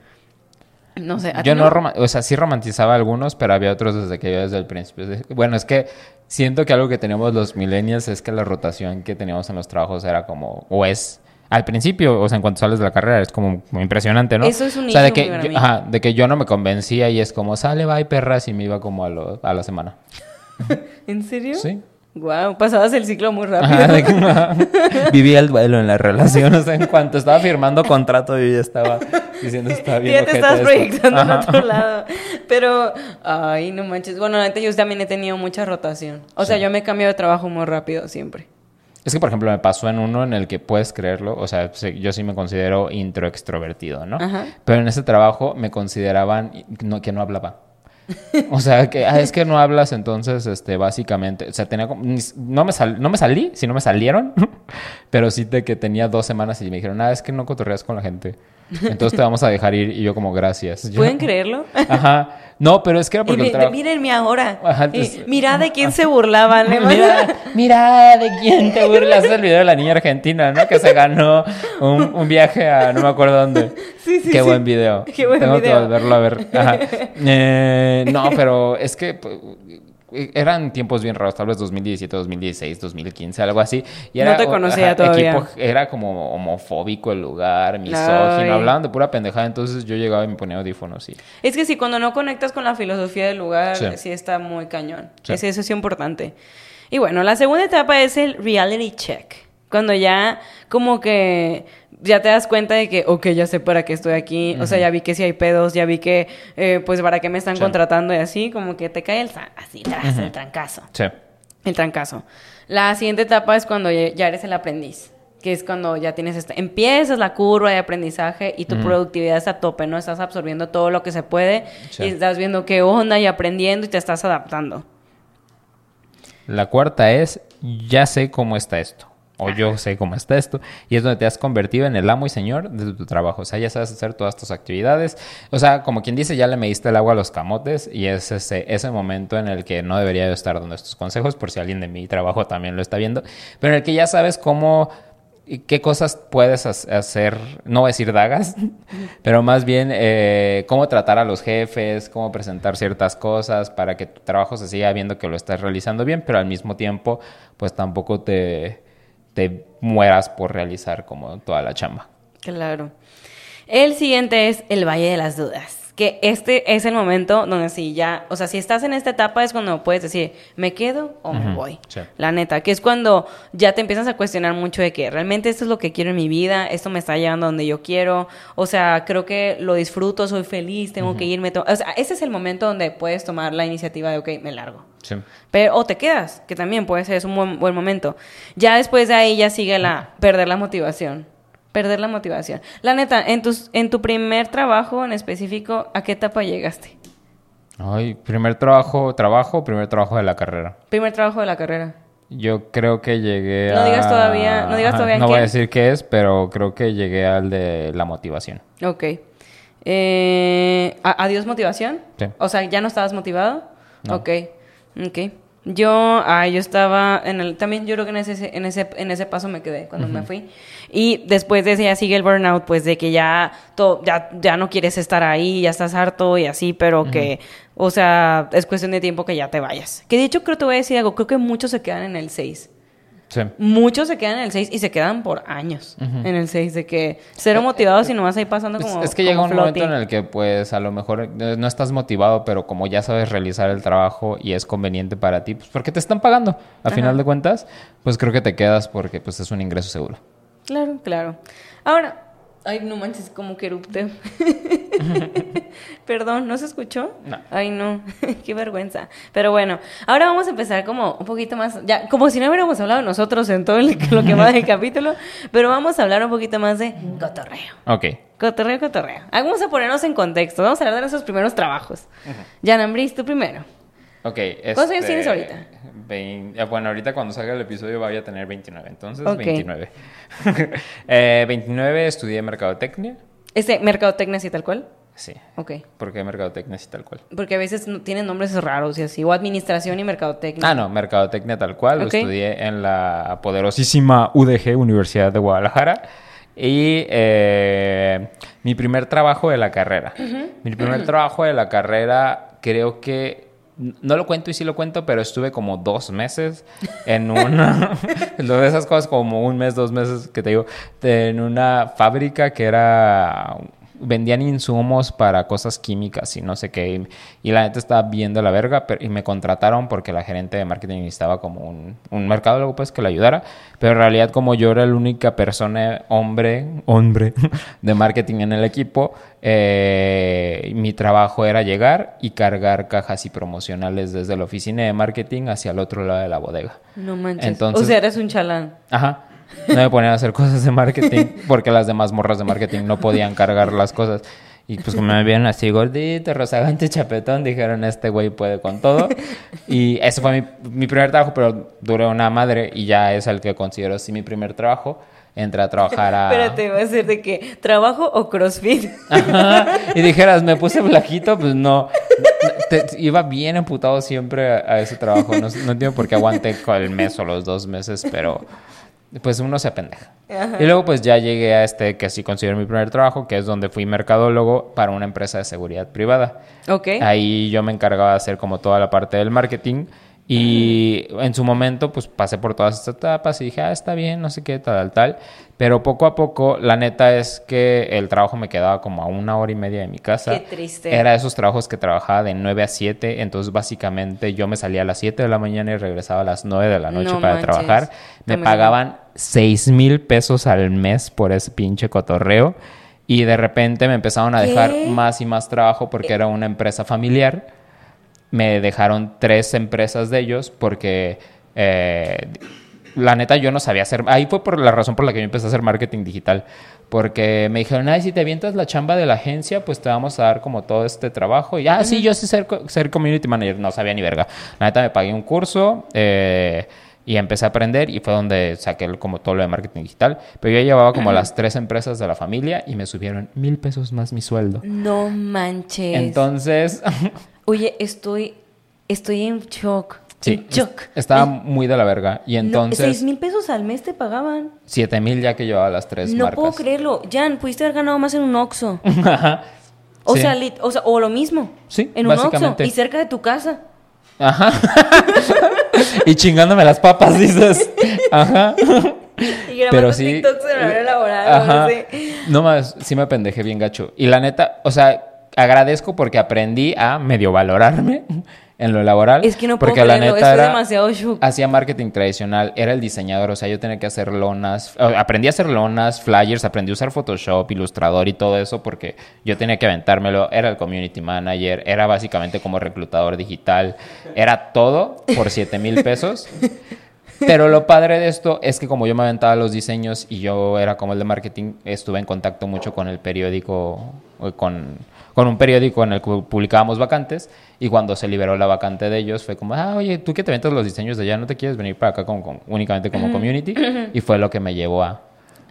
No sé, ¿a ti Yo no, roma- o sea, sí romantizaba algunos, pero había otros desde que yo desde el principio. Bueno, es que siento que algo que tenemos los millennials es que la rotación que teníamos en los trabajos era como, o es, al principio, o sea, en cuanto sales de la carrera, es como muy impresionante, ¿no? Eso es un O sea, de que, yo, ajá, de que yo no me convencía y es como, sale, bye, perras, y me iba como a, lo- a la semana. ¿En serio? Sí. Wow, pasabas el ciclo muy rápido. Ajá, que-. Vivía el duelo en la relación. O sea, en cuanto estaba firmando contrato, yo ya estaba diciendo, está bien. ya te estás esto". proyectando en otro lado. Pero, ay, no manches. Bueno, yo también he tenido mucha rotación. O sea, yo me he cambiado de trabajo muy rápido siempre. Es que, por ejemplo, me pasó en uno en el que puedes creerlo. O sea, yo sí me considero introextrovertido, ¿no? Ajá. Pero en ese trabajo me consideraban no- que no hablaba. O sea, que ah, es que no hablas, entonces, este, básicamente, o sea, tenía como, no me, sal- no me salí, si no me salieron, pero sí de que tenía dos semanas y me dijeron, ah, es que no cotorreas con la gente. Entonces te vamos a dejar ir. Y yo como, gracias. Yo- ¿Pueden creerlo? Ajá. No, pero es que era Y porque el mi- trabajo... mírenme ahora. Ajá, Y entonces- mira de quién se burlaban. ¿eh? Mira, mira de quién te burlas. Es el video de la niña argentina, ¿no? Que se ganó un, un viaje a no me acuerdo dónde. Sí, sí, Qué sí. buen video. Qué buen Tengo que video. volverlo a ver. Ajá. Eh, no, pero es que pues, eran tiempos bien raros, tal vez 2017, 2016, 2015, algo así. Y No era, te conocía todavía. equipo- era como homofóbico el lugar, misógino, hablaban de pura pendejada. Entonces yo llegaba y me ponía audífonos y... Es que sí, cuando no conectas con la filosofía del lugar, sí, Sí. está muy cañón. Sí. Es- eso es importante. Y bueno, la segunda etapa es el reality check. Cuando ya como que ya te das cuenta de que, ok, ya sé para qué estoy aquí. O sea, ya vi que si hay pedos, ya vi que, eh, pues, para qué me están Sí. contratando y así, como que te cae el, así, tras, el trancazo. Sí. El trancazo. La siguiente etapa es cuando ya eres el aprendiz, que es cuando ya tienes esta, empiezas la curva de aprendizaje y tu productividad está a tope, ¿no? Estás absorbiendo todo lo que se puede Sí. y estás viendo qué onda y aprendiendo y te estás adaptando. La cuarta es, ya sé cómo está esto. O yo sé cómo está esto. Y es donde te has convertido en el amo y señor de tu trabajo. O sea, ya sabes hacer todas tus actividades. O sea, como quien dice, ya le mediste el agua a los camotes. Y es ese, ese momento en el que no debería yo estar dando estos consejos, por si alguien de mi trabajo también lo está viendo. Pero en el que ya sabes cómo y qué cosas puedes ha- hacer, no voy a decir dagas, pero más bien eh, cómo tratar a los jefes, cómo presentar ciertas cosas para que tu trabajo se siga viendo que lo estás realizando bien, pero al mismo tiempo, pues tampoco te, te mueras por realizar como toda la chamba. Claro. El siguiente es el Valle de las Dudas. Que este es el momento donde sí ya, o sea, si estás en esta etapa es cuando puedes decir, ¿me quedo o me voy? sí. La neta, que es cuando ya te empiezas a cuestionar mucho de que realmente esto es lo que quiero en mi vida, esto me está llevando a donde yo quiero, o sea, creo que lo disfruto, soy feliz, tengo que irme. O sea, ese es el momento donde puedes tomar la iniciativa de, ok, me largo. Sí. Pero, o te quedas, que también puede ser, es un buen, buen momento. Ya después de ahí ya sigue la perder la motivación. Perder la motivación. La neta, en, tus, en tu primer trabajo en específico, ¿a qué etapa llegaste? Ay, primer trabajo, trabajo, primer trabajo de la carrera. Primer trabajo de la carrera. Yo creo que llegué No a... digas todavía- no digas Ajá, todavía en No voy a decir qué es, pero creo que llegué al de la motivación. Ok. Eh, ¿a- ¿Adiós motivación? Sí. O sea, ¿ya no estabas motivado? No. Ok. Ok. Yo, ah, yo estaba en el, también yo creo que en ese, en ese, en ese paso me quedé cuando me fui. Y después de ese ya sigue el burnout, pues de que ya, to- ya, ya no quieres estar ahí, ya estás harto y así, pero que, o sea, es cuestión de tiempo que ya te vayas. Que de hecho creo te voy a decir algo, creo que muchos se quedan en el 6. Sí. Muchos se quedan en el 6 y se quedan por años en el 6, de que cero motivados y nomás ahí pasando Es, como es que llega un momento en el que pues a lo mejor eh, no estás motivado, pero como ya sabes realizar el trabajo y es conveniente para ti, pues porque te están pagando, a Ajá. final de cuentas, pues creo que te quedas porque pues es un ingreso seguro. Claro, claro. Ahora, ay, no manches, como que erupte. Perdón, ¿no se escuchó? No. Ay, no, qué vergüenza. Pero bueno, ahora vamos a empezar como un poquito más, ya, como si no hubiéramos hablado nosotros en todo el- lo que va del capítulo, pero vamos a hablar un poquito más de cotorreo. Ok. Cotorreo, cotorreo. Vamos a ponernos en contexto, vamos a hablar de nuestros primeros trabajos. Jan Ambris, tú primero. Ok. ¿Cuántos años este, tienes ahorita? vein- eh, bueno, ahorita cuando salga el episodio voy a tener 29, entonces Ok. 29. eh, 29 estudié mercadotecnia. Este, mercadotecnia así tal cual. Sí. Ok. ¿Por qué mercadotecnia así tal cual? Porque a veces tienen nombres raros y así, o administración y mercadotecnia. Ah, no, mercadotecnia tal cual. Lo estudié en la poderosísima UDG, Universidad de Guadalajara. Y eh, mi primer trabajo de la carrera. Mi primer trabajo de la carrera, creo que. No lo cuento y sí lo cuento, pero estuve como dos meses en una. de esas cosas, como un mes, dos meses que te digo, en una fábrica que era vendían insumos para cosas químicas y no sé qué. Y, la neta estaba viendo la verga pero, y me contrataron porque la gerente de marketing necesitaba como un, un mercadólogo pues que le ayudara. Pero en realidad como yo era la única persona, hombre, hombre, de marketing en el equipo, eh, mi trabajo era llegar y cargar cajas y promocionales desde la oficina de marketing hacia el otro lado de la bodega. No manches. Entonces- o sea, eres un chalán. Ajá. No me ponían a hacer cosas de marketing porque las demás morras de marketing no podían cargar las cosas. Y pues como me vieron así gordito, rozagante, chapetón, dijeron, este güey puede con todo. y ese fue mi, mi primer trabajo, pero duró una madre y ya es el que considero así mi primer trabajo. Entré a trabajar a... Espérate, va a ser de que trabajo o CrossFit. Ajá. Y dijeras, me puse flajito, pues no. Te- iba bien emputado siempre a, a ese trabajo. No, no entiendo por qué aguanté el mes o los dos meses, pero pues uno se apendeja. Y luego pues ya llegué a este que sí considero mi primer trabajo, que es donde fui mercadólogo para una empresa de seguridad privada. Ok. Ahí yo me encargaba de hacer como toda la parte del marketing. Y en su momento, pues pasé por todas estas etapas y dije, ah, está bien, no sé qué, tal, tal. Pero poco a poco, la neta es que el trabajo me quedaba como a una hora y media de mi casa. Qué triste. Era esos trabajos que trabajaba de 9 a 7. Entonces, básicamente, yo me salía a las 7 de la mañana y regresaba a las 9 de la noche No para manches. trabajar. Me También. pagaban 6 mil pesos al mes por ese pinche cotorreo. Y de repente me empezaron a dejar más y más trabajo porque era una empresa familiar. Me dejaron tres empresas de ellos porque eh, la neta yo no sabía hacer. Ahí fue por la razón por la que yo empecé a hacer marketing digital. Porque me dijeron, ay, si te avientas la chamba de la agencia, pues te vamos a dar como todo este trabajo. Y, ah, sí, yo sé ser, ser community manager. No sabía ni verga. La neta me pagué un curso eh, y empecé a aprender y fue donde saqué como todo lo de marketing digital. Pero yo llevaba como las tres empresas de la familia y me subieron mil pesos más mi sueldo. No manches. Entonces, Oye, estoy, estoy en shock. sí, En shock. estaba muy de la verga. Y entonces, seis mil pesos al mes te pagaban. siete mil ya que llevaba las tres no marcas. puedo creerlo. Jan, pudiste haber ganado más en un Oxxo. O, Sí. sea, lit- o sea, o lo mismo. Sí, En un Oxxo. Y cerca de tu casa. Ajá. y chingándome las papas, dices. Ajá. Y Pero sí. TikToks en horario laboral. Ajá. no sé. No más, sí me pendejé bien gacho. Y la neta, o sea, agradezco porque aprendí a medio valorarme en lo laboral. Es que no puedo porque la creerlo. neta Estoy era, demasiado shook. hacía marketing tradicional, era el diseñador, o sea, yo tenía que hacer lonas, aprendí a hacer lonas, flyers, aprendí a usar Photoshop, Ilustrador y todo eso porque yo tenía que aventármelo, era el community manager, era básicamente como reclutador digital, era todo por 7 mil pesos. Pero lo padre de esto es que como yo me aventaba los diseños y yo era como el de marketing, estuve en contacto mucho con el periódico, eh, con, con un periódico en el que publicábamos vacantes y cuando se liberó la vacante de ellos fue como, ah, oye, tú que te aventas los diseños de allá, ¿no te quieres venir para acá como, como- únicamente como community? Y fue lo que me llevó a,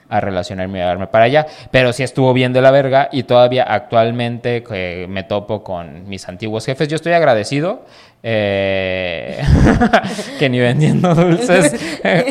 a relacionarme y a darme para allá. Pero sí estuvo bien de la verga y todavía actualmente que me topo con mis antiguos jefes, yo estoy agradecido. Eh, que ni vendiendo dulces,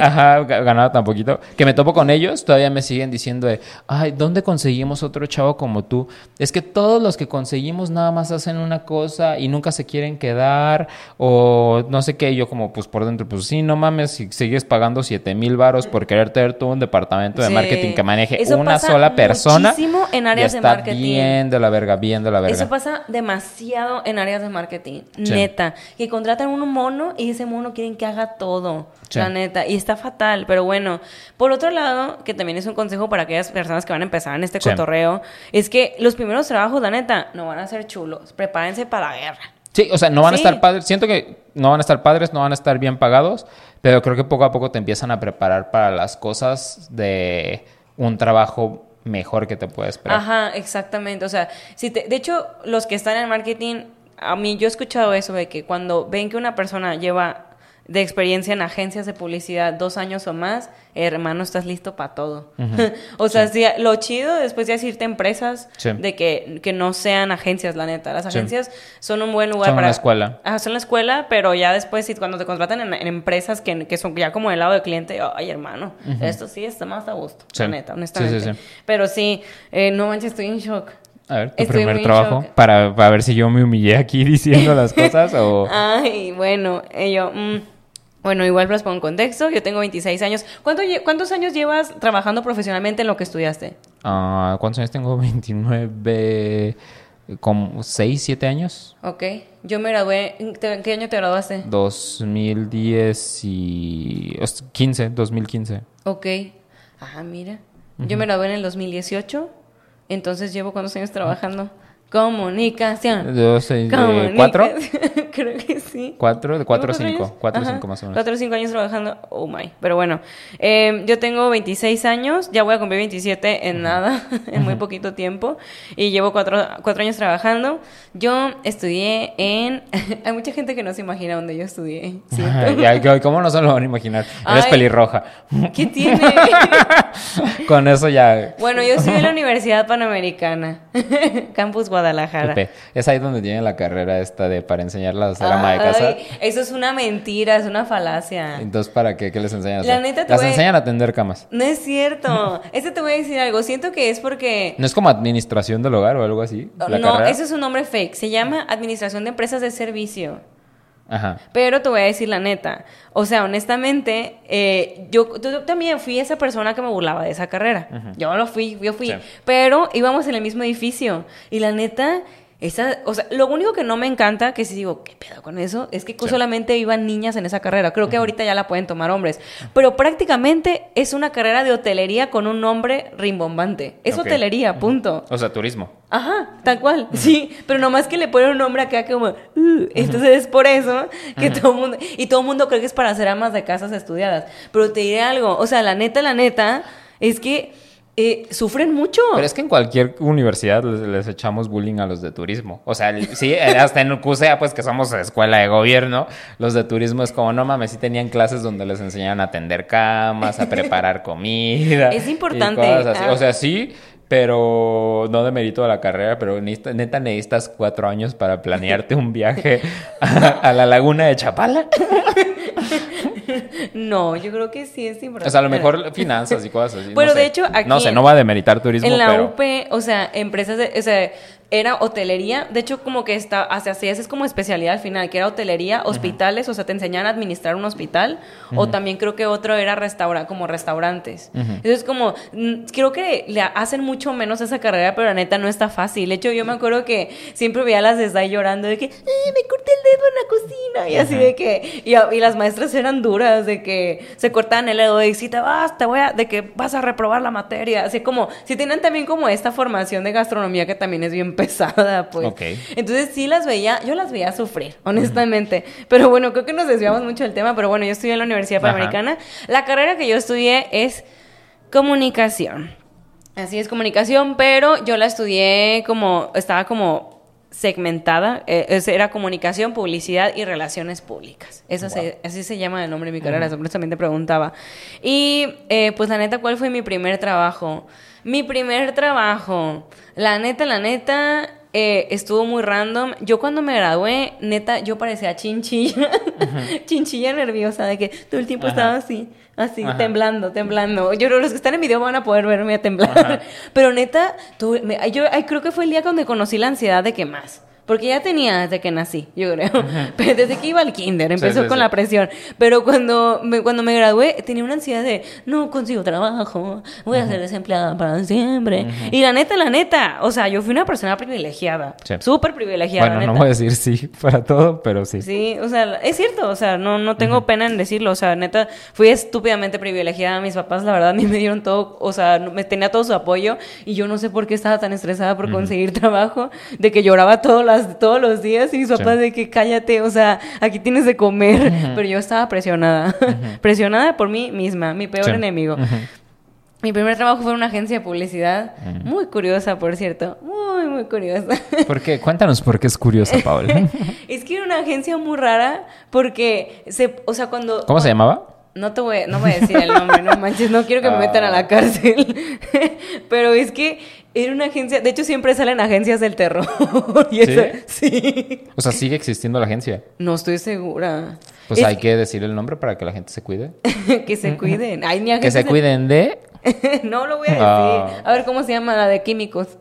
ajá, ga- ganaba tan poquito, que me topo con ellos, todavía me siguen diciendo de, ay, ¿dónde conseguimos otro chavo como tú? Es que todos los que conseguimos nada más hacen una cosa y nunca se quieren quedar, o no sé qué, y yo como, pues por dentro, pues sí, no mames, si sigues pagando 7 mil varos por querer tener todo un departamento de Sí. marketing que maneje Eso una pasa sola persona, muchísimo en áreas de marketing. bien de la verga, bien de la verga. Eso pasa demasiado en áreas de marketing, Sí. neta. Que contratan un mono y ese mono quieren que haga todo, Sí. la neta. Y está fatal, pero bueno. Por otro lado, que también es un consejo para aquellas personas que van a empezar en este Sí. cotorreo, es que los primeros trabajos, la neta, no van a ser chulos. Prepárense para la guerra. Sí, o sea, no van a estar padres. Siento que no van a estar padres, no van a estar bien pagados, pero creo que poco a poco te empiezan a preparar para las cosas de un trabajo mejor que te puede esperar. Ajá, exactamente. O sea, si te- de hecho, los que están en marketing, a mí yo he escuchado eso de que cuando ven que una persona lleva de experiencia en agencias de publicidad dos años o más, hermano, estás listo para todo. o sea, sí, lo chido después es irte a empresas Sí. de que, que no sean agencias, la neta. Las Sí. agencias son un buen lugar Son para... una escuela. Ajá, son la escuela, pero ya después, si cuando te contratan en, en empresas que, que son ya como del lado del cliente, ay, hermano, esto sí está más a gusto, Sí. la neta, honestamente. sí, sí. Pero sí, eh, no manches, estoy en shock. A ver, tu Estoy primer trabajo, para, para ver si yo me humillé aquí diciendo las cosas o... Ay, bueno, eh, yo, mm, bueno, igual los pongo en contexto, yo tengo 26 años. ¿Cuánto ¿Cuántos años llevas trabajando profesionalmente en lo que estudiaste? Ah, ¿Cuántos años tengo? 29, como 6, 7 años. Ok, yo me gradué, ¿en qué año te graduaste? 2010 y... os- 15, 2015. Ok, ah, mira, yo me gradué en el 2018, entonces llevo cuántos años trabajando? Comunicación. Yo soy de cuatro. Creo que sí. ¿Cuatro? De cuatro o cinco. Cuatro o cinco más o menos. Cuatro o cinco años trabajando. Oh my. Pero bueno, eh, yo tengo 26 años, ya voy a cumplir 27 en nada, en muy poquito tiempo. Y llevo cuatro, cuatro años trabajando. Yo estudié en. Hay mucha gente que no se imagina dónde yo estudié. ¿Cómo no se lo van a imaginar? Eres Ay. pelirroja. ¿Qué tiene? Con eso ya. bueno, yo estudié en la Universidad Panamericana, Campus Guadalajara. Pepe, Es ahí donde tienen la carrera esta de para enseñarla a ser ama de casa. Eso es una mentira, es una falacia. Entonces, ¿para qué? ¿Qué les enseñan a La neta te Las voy enseñan a tender camas. No es cierto. Este te voy a decir algo. Siento que es porque. ¿No es como administración del hogar o algo así? La no, carrera? eso es un nombre fake. Se llama Administración de Empresas de Servicio. Ajá. Pero te voy a decir la neta. O sea, honestamente, eh, yo, yo también fui esa persona que me burlaba de esa carrera. Yo lo fui, yo fui. Sí. Pero íbamos en el mismo edificio. Y la neta, esa, o sea, lo único que no me encanta, que si digo, ¿qué pedo con eso? Es que Sí. solamente iban niñas en esa carrera. Creo que ahorita ya la pueden tomar hombres. Pero prácticamente es una carrera de hotelería con un nombre rimbombante. Es hotelería, punto. O sea, turismo. Ajá, tal cual, sí, pero nomás que le ponen un nombre acá como, "Uh", entonces es por eso que todo el mundo, y todo el mundo cree que es para ser amas de casas estudiadas, pero te diré algo, o sea, la neta, la neta, es que eh, sufren mucho. Pero es que en cualquier universidad les, les echamos bullying a los de turismo. O sea, el- sí, eh, hasta en CUSEA, pues que somos escuela de gobierno, los de turismo es como, no mames, sí tenían clases donde les enseñaban a tender camas, a preparar comida. Es importante, ah. O sea, sí, pero no de mérito de la carrera, pero necesita- neta necesitas cuatro años para planearte un viaje a, a la laguna de Chapala. No, yo creo que sí es importante. O sea, a lo mejor finanzas y cosas así. no Pero de sé. hecho, aquí No sé, no va a demeritar turismo, En la pero... UP, o sea, empresas de, o sea, era hotelería, de hecho como que está, hacia así es como especialidad al final, que era hotelería, hospitales, o sea, te enseñaban a administrar un hospital, o también creo que otro era restaura, como restaurantes. Entonces como, mm, creo que le hacen mucho menos esa carrera, pero la neta no está fácil. De hecho, yo me acuerdo que siempre veía a las de Sai llorando de que, "Ay, me corté el dedo en la cocina, y así de que, y, y las maestras eran duras, de que se cortaban el dedo y si te vas, te voy a, de que vas a reprobar la materia, así como, si tienen también como esta formación de gastronomía que también es bien pesada, pues. Ok. Entonces sí las veía, yo las veía sufrir, honestamente. Pero bueno, creo que nos desviamos mucho del tema, pero bueno, yo estudié en la Universidad. Panamericana. La carrera que yo estudié es comunicación. Así es, comunicación, pero yo la estudié como, estaba como segmentada, eh, era comunicación, publicidad y relaciones públicas. Eso se- así se llama el nombre de mi carrera, simplemente preguntaba. Y eh, pues la neta, ¿cuál fue mi primer trabajo? Mi primer trabajo, la neta, la neta, eh, estuvo muy random. Yo cuando me gradué, neta, yo parecía chinchilla, chinchilla nerviosa, de que todo el tiempo Ajá. estaba así, así, Ajá. temblando, temblando. Yo creo que los que están en video van a poder verme a temblar. Ajá. Pero neta, tuve- me- yo ay, creo que fue el día donde conocí la ansiedad de que más. Porque ya tenía desde que nací, yo creo. Pero desde que iba al kinder, empezó sí, con sí. la presión. Pero cuando me, cuando me gradué, tenía una ansiedad de, no consigo trabajo, voy a ser desempleada para siempre. Y la neta, la neta, o sea, yo fui una persona privilegiada. Sí. Súper privilegiada, Bueno, no neta. voy a decir sí para todo, pero sí. Sí, o sea, es cierto, o sea, no, no tengo pena en decirlo, o sea, neta, fui estúpidamente privilegiada, mis papás, la verdad, a mí me dieron todo, o sea, me tenía todo su apoyo y yo no sé por qué estaba tan estresada por conseguir trabajo, de que lloraba todos, las, todos los días y mis papás Sí. de que cállate, o sea, aquí tienes de comer, pero yo estaba presionada, presionada por mí misma, mi peor Sí. enemigo. Mi primer trabajo fue en una agencia de publicidad, muy curiosa, por cierto, muy, muy curiosa. ¿Por qué? Cuéntanos por qué es curiosa, Paola. Es que era una agencia muy rara porque se, o sea, cuando ¿Cómo se llamaba? No te voy, no voy a decir el nombre, no manches, no quiero que me metan a la cárcel. Pero es que era una agencia, de hecho siempre salen agencias del terror. y ¿Sí? esa- sí. O sea, sigue existiendo la agencia. No estoy segura. Pues Es hay que decir el nombre para que la gente se cuide. que se cuiden. Ay, mi Que se cuiden de no lo voy a decir. Ah. A ver cómo se llama la de químicos.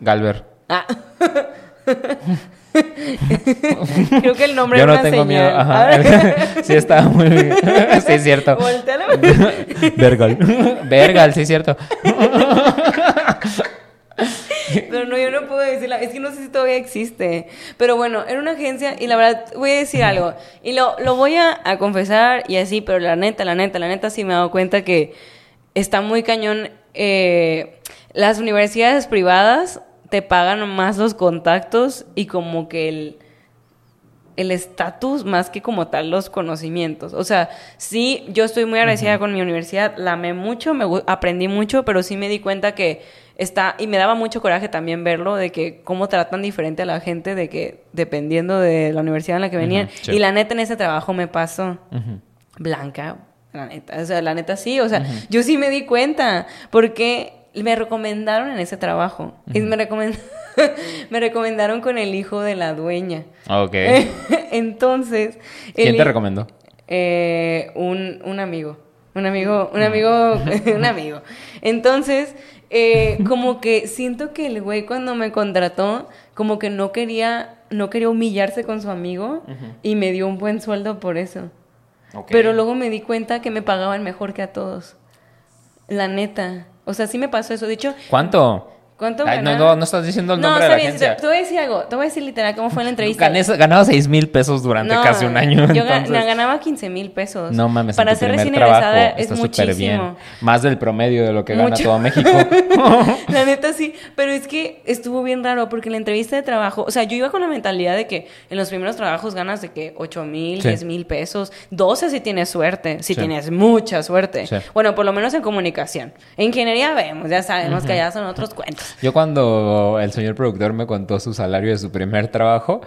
Galver. Ah. Creo que el nombre Yo no una tengo miedo. Ajá. Sí, está muy bien. sí, es cierto. Vergal. Vergal, sí, es cierto. Pero no, yo no puedo decirla. Es que no sé si todavía existe. Pero bueno, era una agencia y la verdad, voy a decir algo. Y lo, lo voy a, a confesar y así, pero la neta, la neta, la neta sí me he dado cuenta que está muy cañón. eh, las universidades privadas te pagan más los contactos y como que el el estatus más que como tal los conocimientos. O sea, sí, yo estoy muy agradecida con mi universidad, la amé mucho, me aprendí mucho, pero sí me di cuenta que está, y me daba mucho coraje también verlo, de que cómo tratan diferente a la gente, de que dependiendo de la universidad en la que venían. Y la neta en ese trabajo me pasó. Blanca, la neta, o sea, la neta sí, o sea, yo sí me di cuenta, porque me recomendaron en ese trabajo. Y me recomendaron me recomendaron con el hijo de la dueña. Ok. Entonces. ¿Quién te recomendó? Eh, un, un, amigo. Un amigo, un amigo, un amigo. Entonces, eh, como que siento que el güey cuando me contrató, como que no quería, no quería humillarse con su amigo y me dio un buen sueldo por eso. Pero luego me di cuenta que me pagaban mejor que a todos. La neta. O sea, sí me pasó eso. De hecho... ¿Cuánto? ¿Cuánto Ay, no, no, no, estás diciendo el nombre de la bien, agencia. Te, voy a decir algo, te voy a decir literal cómo fue la entrevista. Gané, ganaba 6 mil pesos durante casi un año. Yo ganaba 15 mil pesos. No mames, para ser recién egresada es súper bien. Más del promedio de lo que gana todo México. la neta sí, pero es que estuvo bien raro porque la entrevista de trabajo, o sea, yo iba con la mentalidad de que en los primeros trabajos ganas de que 8 mil, 10 mil pesos, 12 si tienes suerte, si tienes mucha suerte. Bueno, por lo menos en comunicación. En ingeniería vemos, ya sabemos que allá son otros cuentos. Yo cuando el señor productor me contó su salario de su primer trabajo,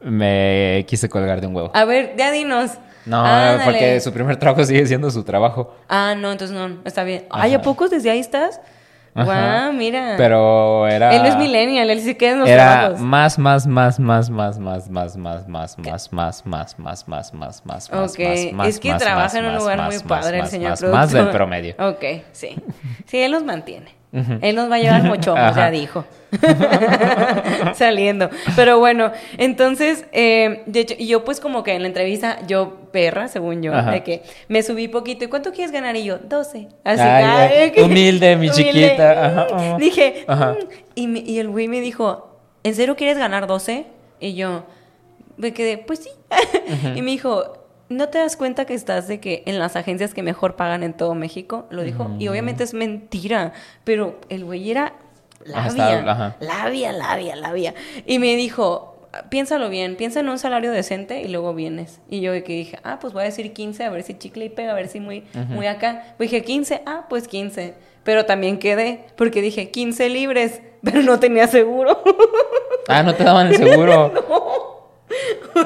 me quise colgar de un huevo. A ver, ya dinos. No, porque su primer trabajo sigue siendo su trabajo. Ah, no, entonces no, está bien. Ay, ¿a pocos desde ahí estás? Guau, mira. Pero era. Él no es millennial, él sí queda en los Era más, más, más, más, más, más, más, más, más, más, más, más, más, más, más, más, más, Ok, es que trabaja en un lugar muy padre el señor productor. Más del promedio. Ok, sí. Sí, él los mantiene. Él nos va a llevar mucho, ya dijo. Saliendo. Pero bueno, entonces, eh, de hecho, yo pues como que en la entrevista, yo perra, según yo, de que me subí poquito. ¿Y cuánto quieres ganar? Y yo, 12. Así que, humilde, mi chiquita. Dije, mm", y, y el güey me dijo, ¿en serio quieres ganar 12? Y yo me quedé, pues sí. y me dijo, ¿No te das cuenta que estás de que en las agencias que mejor pagan en todo México? Lo dijo. Y obviamente es mentira. Pero el güey era labia. labia, labia, labia. Y me dijo, piénsalo bien, piensa en un salario decente y luego vienes. Y yo que dije, ah, pues voy a decir 15, a ver si chicle y pega, a ver si muy, muy acá. Pues dije, 15, ah, pues 15. Pero también quedé, porque dije, 15 libres, pero no tenía seguro. ah, no te daban el seguro.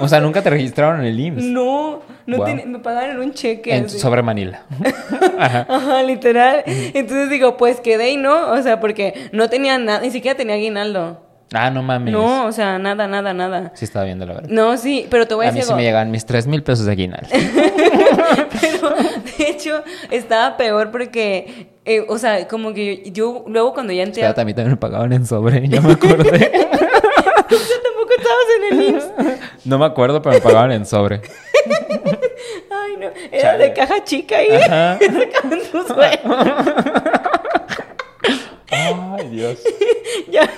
O sea, nunca te registraron en el IMSS. No, no me pagaron un cheque. En, sobre Manila. Ajá. literal. Entonces digo, pues quedé y no, o sea, porque no tenía nada, ni siquiera tenía aguinaldo. Ah, no mames. No, o sea, nada, nada, nada. Sí estaba viendo la verdad. No, sí, pero te voy a, decir. A mí sí me llegan mis tres mil pesos de aguinaldo. pero, de hecho, estaba peor porque, eh, o sea, como que yo, luego cuando ya entré... Espérate, a mí también me pagaban en sobre, ya me acordé. estabas en el IMSS. No me acuerdo, pero me pagaban en sobre. Ay, no. Era de caja chica y sacaban tus Ay, Dios. ya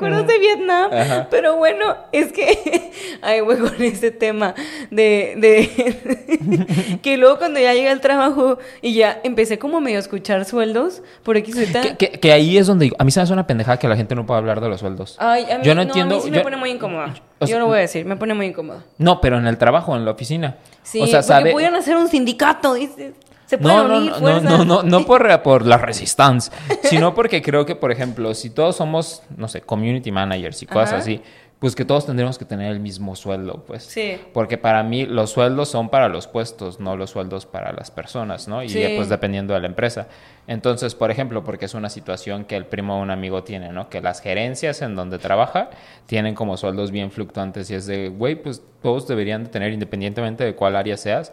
recuerdos de Vietnam. Pero bueno, es que. Ay, güey, con ese tema de. de que luego cuando ya llegué al trabajo y ya empecé como medio a escuchar sueldos por X que, que, ahí es donde. A mí se me hace una pendejada que la gente no pueda hablar de los sueldos. Ay, a mí, yo no, entiendo. A mí sí me pone muy incómoda. yo lo voy a decir, me pone muy incómoda. No, pero en el trabajo, en la oficina. Sí, o sea, porque sabe... pudieran hacer un sindicato, dices no, no, no, no, no, no, por, por la resistencia, sino porque creo que, por ejemplo, si todos somos, no sé, community managers y cosas así, pues que todos tendríamos que tener el mismo sueldo, pues. Sí. Porque para mí los sueldos son para los puestos, no los sueldos para las personas, ¿no? Y pues dependiendo de la empresa. Entonces, por ejemplo, porque es una situación que el primo o un amigo tiene, ¿no? Que las gerencias en donde trabaja tienen como sueldos bien fluctuantes y es de, güey, pues todos deberían de tener, independientemente de cuál área seas,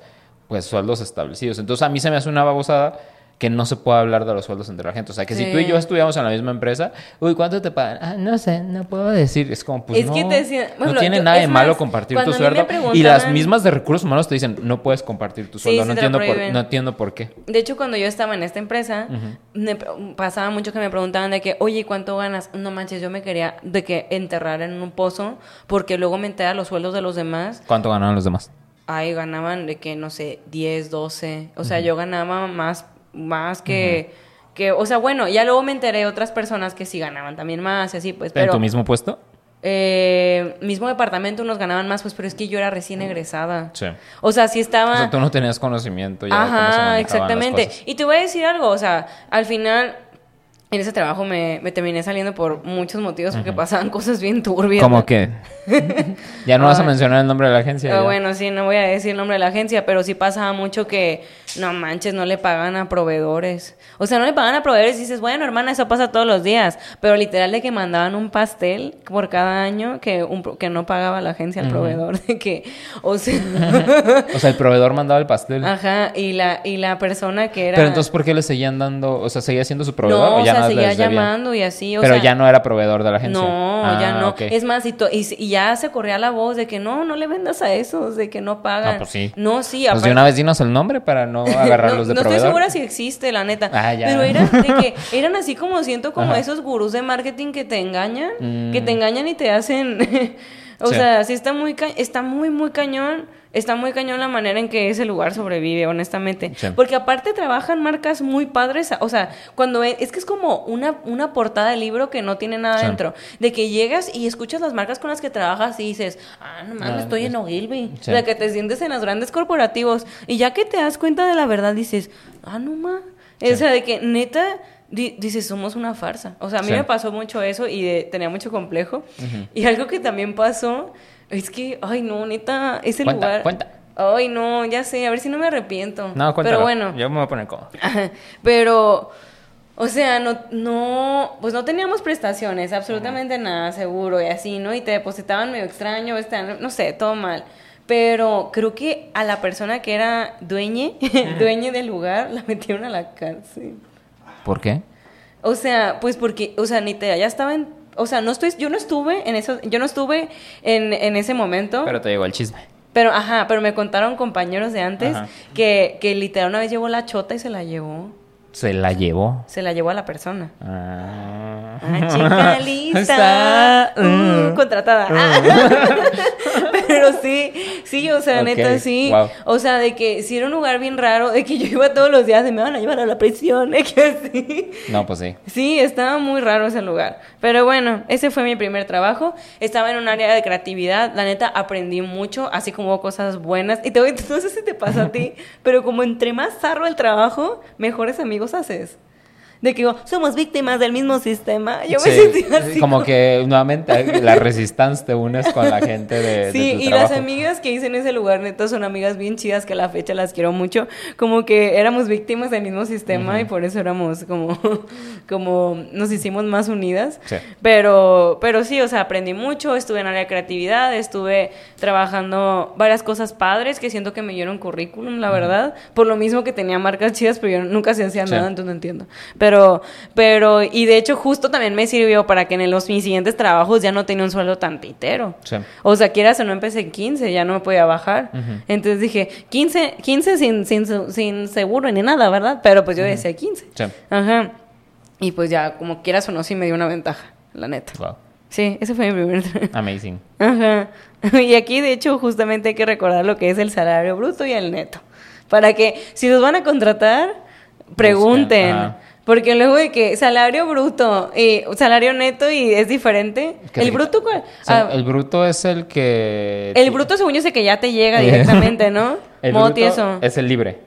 pues sueldos establecidos. Entonces a mí se me hace una babosada que no se pueda hablar de los sueldos entre la gente. O sea, que si tú y yo estudiamos en la misma empresa, uy, ¿cuánto te pagan? Ah, no sé, no puedo decir. Es como, pues no, no tiene nada de malo compartir tu sueldo. Y las mismas de recursos humanos te dicen, no puedes compartir tu sueldo. no, entiendo por, no entiendo por qué. De hecho, cuando yo estaba en esta empresa, me pasaba mucho que me preguntaban de que, oye, ¿cuánto ganas? No manches, yo me quería de que enterrar en un pozo porque luego me entera los sueldos de los demás. ¿Cuánto ganaban los demás? Ahí ganaban de que, no sé, 10, 12. O sea, yo ganaba más, más que, que, o sea, bueno, ya luego me enteré de otras personas que sí ganaban también más y así, pues, ¿En pero... tu mismo puesto? Eh, mismo departamento unos ganaban más, pues, pero es que yo era recién egresada. Sí. O sea, sí estaba... O sea, tú no tenías conocimiento ya de cómo se Ajá, las exactamente. cosas. Y te voy a decir algo, o sea, al final en ese trabajo me, me terminé saliendo por muchos motivos porque pasaban cosas bien turbias. ¿Cómo que? ya no vas a mencionar el nombre de la agencia. Ah, bueno, sí, no voy a decir el nombre de la agencia, pero sí pasaba mucho que, no manches, no le pagan a proveedores. O sea, no le pagan a proveedores y dices, bueno, hermana, eso pasa todos los días. Pero literal de que mandaban un pastel por cada año que, un, que no pagaba la agencia al proveedor. De que, o sea, O sea, el proveedor mandaba el pastel. ajá, y la, y la persona que era... Pero entonces, ¿por qué le seguían dando? O sea, ¿seguía siendo su proveedor? no, o ya sea, seguía llamando y así, o Pero sea... ya no era proveedor de la agencia. No, ya Ah, no. Es más, y, to- y, y ya se corría la voz de que no, no le vendas a esos, de que no pagan. No, pues sí. No, sí, Pues de una vez dinos el nombre para no agarrarlos no, de no estoy proveedor. segura si existe, la neta. Ah, ya. Pero eran de que eran así como siento como Ajá. esos gurús de marketing que te engañan, Mm. que te engañan y te hacen o Sí. sea, sí está muy ca- está muy muy cañón. Está muy cañón la manera en que ese lugar sobrevive, honestamente. Sí. Porque aparte trabajan marcas muy padres. O sea, cuando ve- es que es como una, una portada de libro que no tiene nada Sí. dentro. De que llegas y escuchas las marcas con las que trabajas y dices, ah, no mames, Ah, estoy es- en Ogilvy. Sí. O sea, que te sientes en los grandes corporativos. Y ya que te das cuenta de la verdad, dices, ah, no ma. Sí. O sea, de que neta, di- dices, somos una farsa. O sea, a mí me pasó mucho eso y de- tenía mucho complejo. Y algo que también pasó es que, ay, no, neta, ese Cuenta, lugar. cuenta. Ay, no, ya sé, a ver si no me arrepiento. No, cuéntalo. Pero bueno. Yo me voy a poner cómodo. Pero, o sea, no, no, pues no teníamos prestaciones, absolutamente nada seguro y así, ¿no? Y te depositaban medio extraño, este, no sé, todo mal. Pero creo que a la persona que era dueñe, dueñe del lugar, la metieron a la cárcel. ¿Por qué? O sea, pues porque, o sea, ni te, ya estaba en, o sea, no estoy, yo no estuve en eso, yo no estuve en, en ese momento. Pero te llegó el chisme. Pero, ajá, pero me contaron compañeros de antes Ajá. que, que literal una vez llevó la chota y se la llevó. Se la llevó. Se la llevó a la persona. Ah, Ah, chica lista. Está- Uh, Mm. contratada. Ah. Pero sí, sí, o sea, Ok, neta, sí. wow. O sea, de que si era un lugar bien raro, de que yo iba todos los días y me van a llevar a la prisión, de que así. No, pues sí. Sí, estaba muy raro ese lugar. Pero bueno, ese fue mi primer trabajo. Estaba en un área de creatividad. La neta, aprendí mucho, así como hubo cosas buenas. Y te voy, no sé si te pasa a ti, pero como entre más zarro el trabajo, mejores amigos haces. De que digo, somos víctimas del mismo sistema. Yo me Sí, sentía así. Como que nuevamente la resistencia te unes con la gente de, de Sí, tu y trabajo. las amigas que hice en ese lugar, neta, son amigas bien chidas que a la fecha las quiero mucho. Como que éramos víctimas del mismo sistema y por eso éramos como, como nos hicimos más unidas. Sí. Pero, pero sí, o sea, aprendí mucho, estuve en área de creatividad, estuve trabajando varias cosas padres que siento que me dieron currículum, la verdad. Por lo mismo que tenía marcas chidas, pero yo nunca se hacía Sí. nada, entonces no entiendo. Pero, pero, y de hecho justo también me sirvió para que en los mis siguientes trabajos ya no tenía un sueldo tan pitero. Sí. O sea, quieras o no empecé en 15, ya no me podía bajar. Entonces dije, 15, 15 sin, sin, sin seguro ni nada, ¿verdad? Pero pues yo decía 15. Sí. Ajá. Y pues ya, como quieras o no, sí me dio una ventaja, la neta. Wow. Sí, ese fue mi primer Amazing. Ajá. Y aquí, de hecho, justamente hay que recordar lo que es el salario bruto y el neto. Para que, si los van a contratar, pregunten. Ajá. Porque luego de que salario bruto y salario neto y es diferente. ¿Qué ¿El bruto cuál? O sea, Ah, el bruto es el que... el bruto, según yo, sé que ya te llega directamente, ¿no? El Modo bruto tieso. es el libre.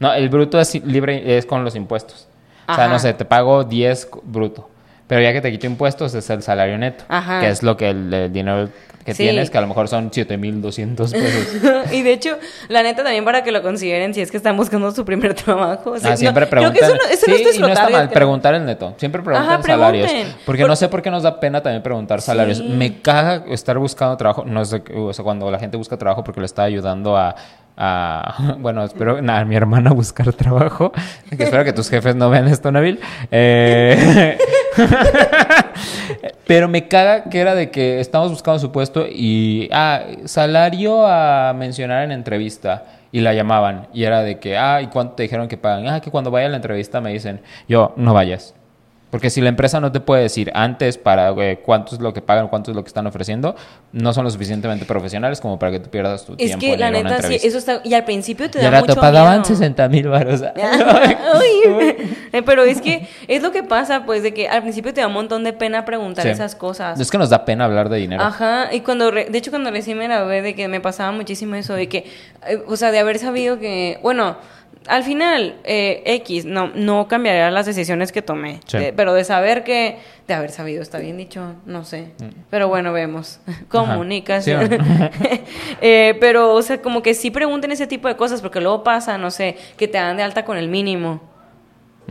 No, el bruto es libre, es con los impuestos. O sea, no sé, te pago 10 bruto. Pero ya que te quito impuestos es el salario neto. Ajá. Que es lo que el, el dinero que Sí. tienes, que a lo mejor son 7200 pesos. y de hecho, la neta también para que lo consideren si es que están buscando su primer trabajo. O sea, Ah, no- siempre creo preguntan. que eso no, eso sí, no es nuestro y no está mal creo. preguntar el neto. Siempre preguntan Ajá, salarios. Porque Por- no sé por qué nos da pena también preguntar salarios. Sí. Me caga estar buscando trabajo. No sé, o sea, cuando la gente busca trabajo porque le está ayudando a. a- bueno, espero nada, a mi hermana buscar trabajo. Que espero que tus jefes no vean esto, Nabil. Eh, Pero me caga que era de que estamos buscando su puesto y, ah, salario a mencionar en entrevista. Y la llamaban. Y era de que, ah, ¿y cuánto te dijeron que pagan? Ah, que cuando vaya a la entrevista me dicen, yo, no vayas. Porque si la empresa no te puede decir antes para eh, cuánto es lo que pagan, cuánto es lo que están ofreciendo, no son lo suficientemente profesionales como para que tú pierdas tu Es tiempo. que en la neta, sí, eso está. Y al principio te Y da mucho pagaban miedo. 60 mil baros. Uy. Eh, Pero es que es lo que pasa, pues, de que al principio te da un montón de pena preguntar Sí. esas cosas. Es que nos da pena hablar de dinero. Ajá, y cuando, re- de hecho, cuando recién me grabé, de que me pasaba muchísimo eso, de que, eh, o sea, de haber sabido que, bueno, al final, eh, X, no, no cambiaría las decisiones que tomé, Sí. De- pero de saber que, de haber sabido, está bien dicho, no sé, pero bueno, vemos, comunicación. Sí, Eh, pero, o sea, como que sí pregunten ese tipo de cosas, porque luego pasa, no sé, que te dan de alta con el mínimo.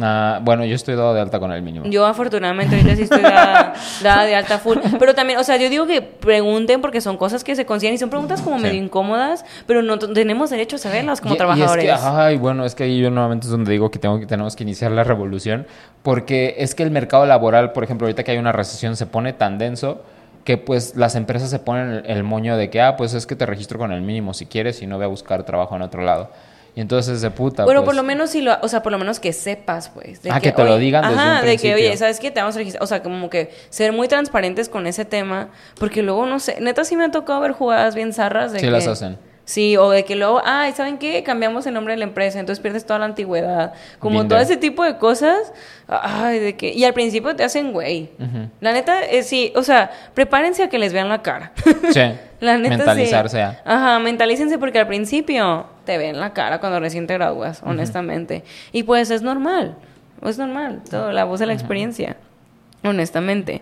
Ah, bueno, yo estoy dado de alta con el mínimo. Yo afortunadamente ahorita sí estoy dada, dada de alta full. Pero también, o sea, yo digo que pregunten porque son cosas que se consideran y son preguntas como Sí. medio incómodas, pero no tenemos derecho a saberlas como Y- y trabajadores. es que, ay, bueno, es que ahí yo nuevamente es donde digo que, tengo, que tenemos que iniciar la revolución, porque es que el mercado laboral, por ejemplo, ahorita que hay una recesión, se pone tan denso que pues las empresas se ponen el, el moño de que, ah, pues es que te registro con el mínimo si quieres y no voy a buscar trabajo en otro lado. Y entonces de puta. bueno, pues, por lo menos si lo, o sea, por lo menos que sepas, pues. de Ah, que te lo digan desde Ajá, un de que, oye, ¿sabes qué? Te vamos a registrar. O sea, como que ser muy transparentes con ese tema, porque luego, no sé, neta sí me ha tocado ver jugadas bien zarras de Sí que... las hacen. Sí, o de que luego, ay, ¿saben qué? Cambiamos el nombre de la empresa, entonces pierdes toda la antigüedad. Como todo ese tipo de cosas. Ay, de que... Y al principio te hacen güey. La neta, eh, sí, o sea, prepárense a que les vean la cara. Sí, La neta, mentalizarse. sí. Ajá, mentalícense porque al principio te ven la cara cuando recién te gradúas, honestamente. Y pues es normal, es normal, todo, la voz de la experiencia, honestamente.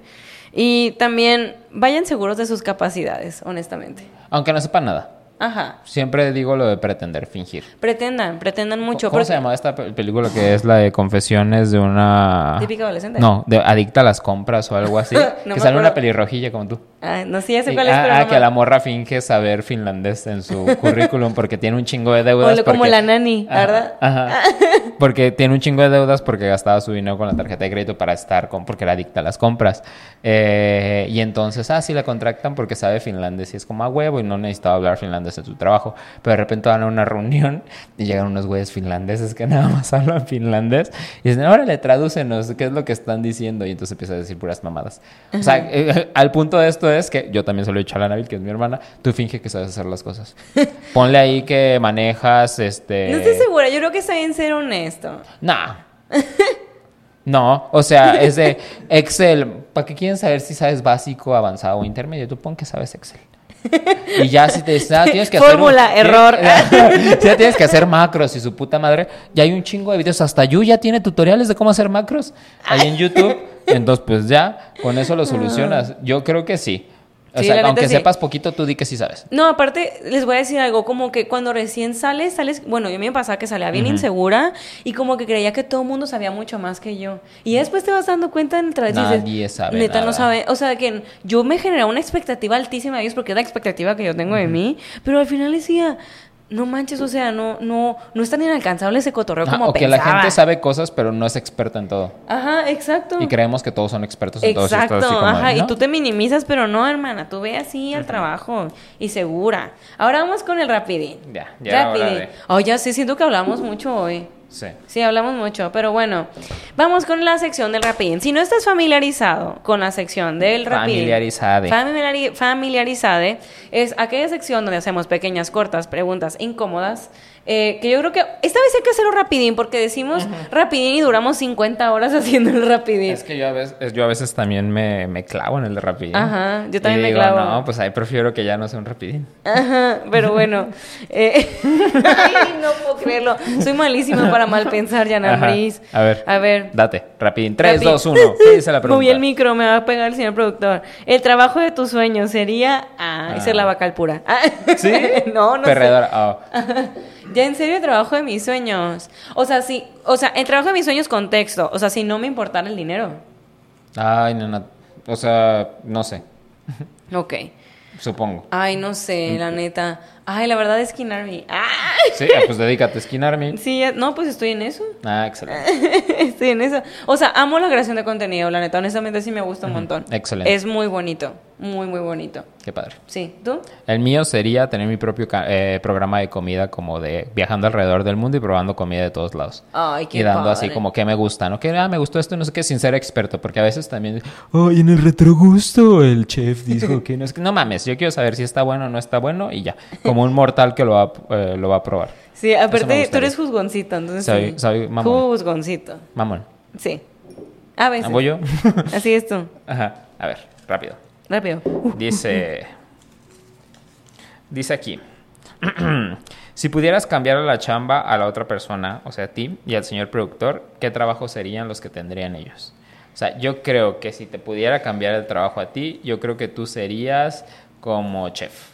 Y también vayan seguros de sus capacidades, honestamente. Aunque no sepan nada. Ajá. Siempre digo lo de pretender, fingir. Pretendan, pretendan mucho. ¿Cómo porque- se llama esta pe- película que es la de confesiones de una... Típica adolescente. No, de adicta a las compras o algo así. No que sale una pelirrojilla como tú. Ah, no sé, ya sé Y- cuál es, ah, pero ah, no que me- la morra finge saber finlandés en su currículum porque tiene un chingo de deudas. O lo- como porque- la nani, Ajá, ¿verdad? Ajá. Porque tiene un chingo de deudas porque gastaba su dinero con la tarjeta de crédito para estar con, porque era adicta a las compras. Eh, y entonces, ah, sí la contractan porque sabe finlandés y es como a huevo y no necesitaba hablar finlandés en su trabajo. Pero de repente van a una reunión y llegan unos güeyes finlandeses que nada más hablan finlandés y dicen, órale, tradúcenos, ¿qué es lo que están diciendo? Y entonces empieza a decir puras mamadas. O sea, eh, al punto de esto es que yo también se lo he dicho a la Nabil, que es mi hermana, tú finge que sabes hacer las cosas. Ponle ahí que manejas, este... No estoy segura, yo creo que está bien ser honesto. Nah. No, o sea, es de Excel. ¿Para qué quieren saber si sabes básico, avanzado o intermedio? Tú pon que sabes Excel. Y ya si te dicen, ah, tienes que hacer. Fórmula, error. Ya tienes que hacer macros y su puta madre. Ya hay un chingo de videos. Hasta Yu ya tiene tutoriales de cómo hacer macros ahí en YouTube. Entonces, pues ya, con eso lo solucionas. Yo creo que sí. O Sí, sea, aunque sí. sepas poquito, tú di que sí sabes. No, aparte, les voy a decir algo, como que cuando recién sales, sales, bueno, yo me pasaba que salía bien insegura y como que creía que todo el mundo sabía mucho más que yo. Y después te vas dando cuenta en el dices, Nadie sabe Neta, no sabe. O sea, que yo me generaba una expectativa altísima de ellos porque es la expectativa que yo tengo de mí, pero al final decía, no manches, o sea, no, no, no es tan inalcanzable ese cotorreo Ah, como o que pensaba. la gente sabe cosas, pero no es experta en todo. Ajá, exacto. Y creemos que todos son expertos en Exacto, todo así como de, ajá, y tú te minimizas, pero no, hermana, tú ve así al trabajo y segura. Ahora vamos con el rapidín. Ya, ya rapidín. de- Oh, ya sí, siento que hablamos mucho hoy. Sí. Sí, hablamos mucho, pero bueno, vamos con la sección del rapidín. Si no estás familiarizado con la sección del rapidín, Familiarizade. familiari- familiarizade es aquella sección donde hacemos pequeñas, cortas preguntas incómodas. Eh, que yo creo que esta vez hay que hacerlo rapidín porque decimos rapidín y duramos 50 horas haciendo el rapidín. Es que yo a veces, yo a veces también me, me clavo en el de rapidín. Ajá, yo también Y me digo, clavo. No, pues ahí prefiero que ya no sea un rapidín. Ajá, pero bueno. eh, ay, no puedo creerlo. Soy malísima para mal pensar, Yana Ajá. Briz. A ver. A ver. Date, rapidín. 3, Rapidín. 2, 1. ¿Qué dice la pregunta? Moví el micro, me va a pegar el señor productor. El trabajo de tus sueños sería. Ah, esa es la vaca pura. Ah, ¿Sí? no, no sé. Perredora. Ya en serio, el trabajo de mis sueños. O sea, sí. O sea, el trabajo de mis sueños, contexto. O sea, si no me importara el dinero. Ay, no, no. O sea, no sé. Ok. Supongo. Ay, no sé, la neta. Ay, la verdad, Skin Army. ¡Ah! Sí, ah, pues dedícate a Skin Army. Sí, ya- no, pues estoy en eso. Ah, excelente. estoy en eso. O sea, amo la creación de contenido, la neta. Honestamente, sí me gusta un montón. Excelente. Es muy bonito. Muy, muy bonito. Qué padre. Sí, ¿tú? El mío sería tener mi propio eh, programa de comida como de viajando alrededor del mundo y probando comida de todos lados. Ay, qué y dando así padre. como que me gusta, ¿no? Que ah, me gustó esto, no sé qué, sin ser experto, porque a veces también, ay, en el retrogusto el chef dijo que no es que no mames, yo quiero saber si está bueno o no está bueno y ya, como un mortal que lo va, eh, lo va a probar. Sí, aparte, tú eres juzgoncito, entonces Soy- sí. soy mamón. Juzgoncito. Mamón. Sí. A veces. ¿Voy yo? Así es tú. Ajá, a ver, rápido. Rápido. Dice. Dice aquí. si pudieras cambiar la chamba a la otra persona, o sea, a ti y al señor productor, ¿qué trabajos serían los que tendrían ellos? O sea, yo creo que si te pudiera cambiar el trabajo a ti, yo creo que tú serías como chef.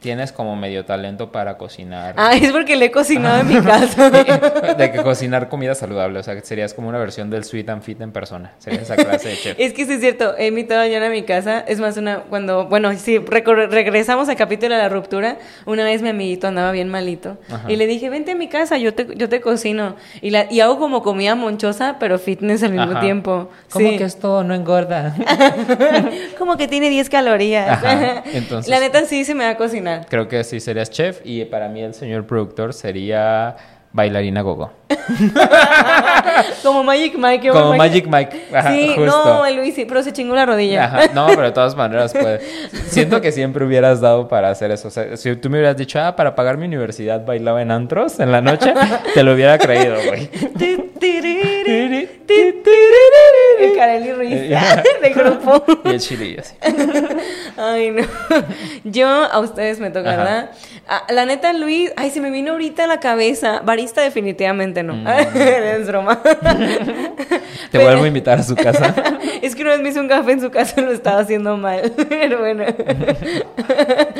Tienes como medio talento para cocinar. Ah, es porque le he cocinado en mi casa. de que cocinar comida saludable. O sea, que serías como una versión del Sweet and Fit en persona. Serías esa clase de chef. Es que sí es cierto, he invitado a Jan a mi casa. Es más, una cuando, bueno, sí, regresamos al capítulo de la ruptura. Una vez mi amiguito andaba bien malito. Ajá. Y le dije, vente a mi casa, yo te, yo te cocino. Y, la, y hago como comida monchosa, pero fitness al mismo Ajá. tiempo. ¿Cómo Sí. que esto no engorda? Como que tiene 10 calorías. Ajá, entonces- La neta sí se me va a cocinar. Creo que sí serías chef y para mí el señor productor sería bailarina gogo. Como Magic Mike. Como Magic Mike. Ajá, sí, justo. no, el Luis sí, pero se chingó la rodilla. Ajá, No, pero de todas maneras puede. Siento que siempre hubieras dado para hacer eso. O sea, si tú me hubieras dicho, ah, para pagar mi universidad bailaba en antros en la noche, te lo hubiera creído, güey. Tiriri. Kareli Ruiz Eh, ya. de grupo. Y el chile y así. Ay, no. Yo, a ustedes me toca, Ajá. ¿verdad? Ah, la neta, Luis, ay, se me vino ahorita a la cabeza. Barista definitivamente no. Mm. es broma. Te vuelvo a invitar a su casa. es que una vez me hizo un café en su casa y lo estaba haciendo mal. Pero bueno.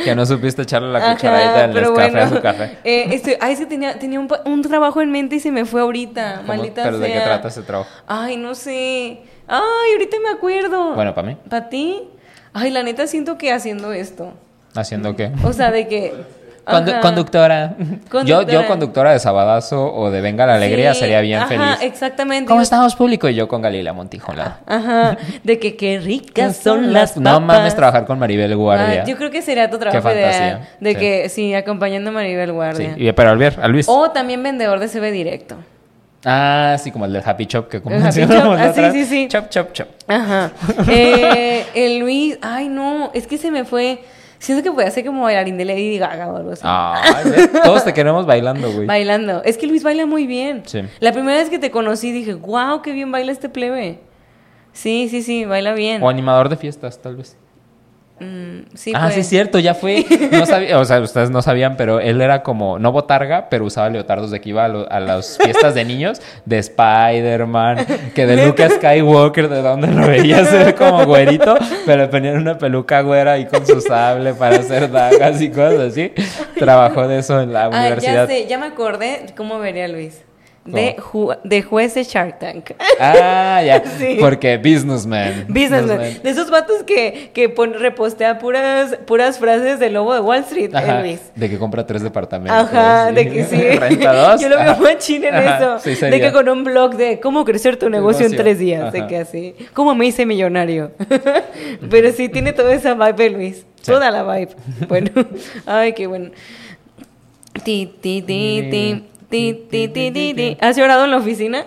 Que no supiste echarle la Ajá, cucharadita del pero café a su café. Eh, estoy- ay, es que tenía, tenía un, un trabajo en mente y se me fue ahorita. ¿Cómo- Maldita ¿Pero de qué sea. Trata ese trabajo? Ay, no sé. Ay, ahorita me acuerdo. Bueno, para mí. ¿Para ti? Ay, la neta siento que haciendo esto. ¿Haciendo qué? O sea, de que. Condu- Ajá. conductora. Yo, yo Conductora. de Sabadazo o de Venga la Alegría Sí, sería bien ajá, feliz. exactamente. ¿Cómo estamos público? Y yo con Galila Montijo. Ajá, de que qué ricas son las papas. No mames trabajar con Maribel Guardia. Ah, yo creo que sería tu trabajo Qué ideal. De sí. que, sí, acompañando a Maribel Sí, Guardia. y- pero al ver, a Luis. O también vendedor de CB directo. Ah, sí, como el del Happy Chop que como El Happy mencionamos Chop, la ah, sí, sí, sí. Chop, chop, chop. Ajá. Eh, el Luis, ay no, es que se me fue. Siento que podía ser como bailarín de Lady Gaga o algo así. Todos te queremos bailando, güey. Bailando. Es que Luis baila muy bien. Sí. La primera vez que te conocí dije, wow, qué bien baila este plebe. Sí, sí, sí, baila bien. O animador de fiestas, tal vez. Mm, sí, ah, pues. sí, es cierto, ya fue. No sabía, o sea, ustedes no sabían, pero él era como, no botarga, pero usaba leotardos de que iba a, lo- a las fiestas de niños, de Spider-Man, que de Luke Skywalker, de donde lo veía ser como güerito, pero le ponían una peluca güera ahí con su sable para hacer dagas y cosas así. Trabajó de eso en la Ah, ya universidad. sé, ya me acordé cómo vería Luis. De, ju- de juez de Shark Tank. Ah, ya. Sí. Porque businessman. Businessman. De esos vatos que, que pon- repostea puras, puras frases del lobo de Wall Street, Ajá, Luis. de que compra tres departamentos. Ajá, de que sí. Renta dos. Yo lo veo Ajá. machín en Ajá, eso. sí de que con un blog de cómo crecer tu negocio, en tres días. De que así. ¿Cómo me hice millonario? Pero sí tiene toda esa vibe, Luis. Sí. Toda la vibe. Bueno, ay, qué bueno. Ti, ti, ti, ti, ti, ti, ti, ti, ti. ¿Has llorado en la oficina?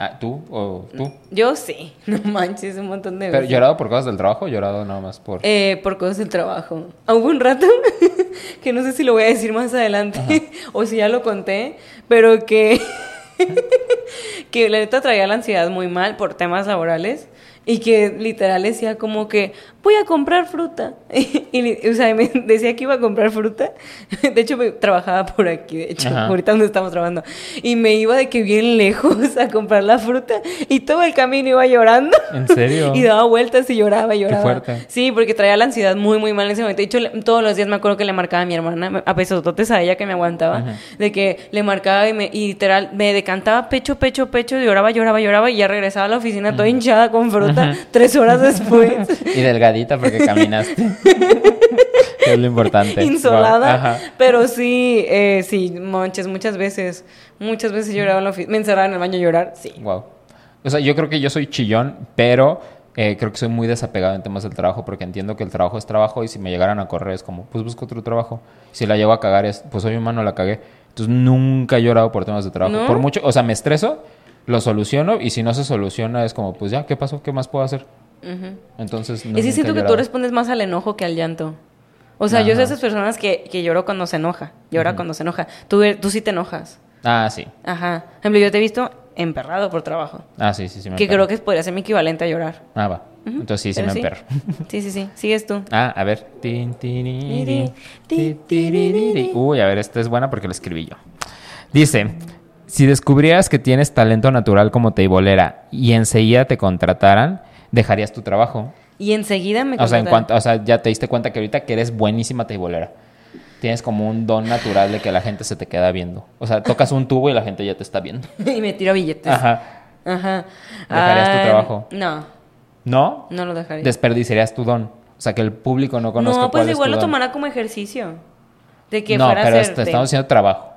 Ah, ¿tú o tú? Yo sí. No manches, un montón de ¿Pero veces. llorado por cosas del trabajo o llorado nada más por...? Eh, por cosas del trabajo. Ah, Hubo un rato que no sé si lo voy a decir más adelante o si ya lo conté, pero que, que la neta traía la ansiedad muy mal por temas laborales y que literal decía como que voy a comprar fruta. Y, o sea, me decía que iba a comprar fruta. De hecho, me, trabajaba por aquí, de hecho, Ajá. ahorita donde estamos trabajando. Y me iba de que bien lejos a comprar la fruta y todo el camino iba llorando. ¿En serio? Y daba vueltas y lloraba y lloraba. fuerte. Sí, porque traía la ansiedad muy, muy mal en ese momento. De hecho, todos los días me acuerdo que le marcaba a mi hermana, a pesototes a ella que me aguantaba, Ajá. de que le marcaba y, me, y literal me decantaba pecho, pecho, pecho, lloraba, lloraba, lloraba y ya regresaba a la oficina toda hinchada con fruta tres horas después. Y delgadita porque caminaste. Qué lo importante. insolada. Pero sí, eh, sí, manches, muchas veces. Muchas veces lloraba en la oficina. Me encerraba en el baño a llorar, sí. Wow. O sea, yo creo que yo soy chillón, pero eh, creo que soy muy desapegado en temas del trabajo porque entiendo que el trabajo es trabajo y si me llegaran a correr es como, pues busco otro trabajo. Si la llevo a cagar es, pues soy humano, la cagué. Entonces nunca he llorado por temas de trabajo. ¿No? Por mucho, o sea, me estreso, lo soluciono y si no se soluciona es como, pues ya, ¿qué pasó? ¿Qué más puedo hacer? Ujú. Entonces, no, es que siento que tú respondes más al enojo que al llanto. O sea, yo soy de Ajá. esas personas que, que lloro cuando se enoja. Llora cuando se enoja. Tú, tú sí te enojas. Ah, sí. Ajá. Por ejemplo, yo te he visto emperrado por trabajo. Ah, sí, sí, sí. me que emperro. creo que podría ser mi equivalente a llorar. Ah, va. Entonces sí, sí Pero me emperro. Sí, sí, sí. Sigues tú. Ah, a ver. Uy, a ver, esta es buena porque la escribí yo. Dice, si descubrieras que tienes talento natural como teibolera y enseguida te contrataran, ¿dejarías tu trabajo? Y enseguida me O sea, en contrataron. cuanto, o sea, ya te diste cuenta que ahorita que eres buenísima teibolera. Tienes como un don natural de que la gente se te queda viendo. O sea, tocas un tubo y la gente ya te está viendo. y me tiro billetes. Ajá. Ajá. ¿Dejarías tu Ah, trabajo? No, ¿No? no lo dejaría. Desperdiciarías tu don. O sea, que el público no conozca no, pues cuál es igual tu lo don. tomará como ejercicio. De que no, fuera pero a est- hacerte. estamos haciendo trabajo.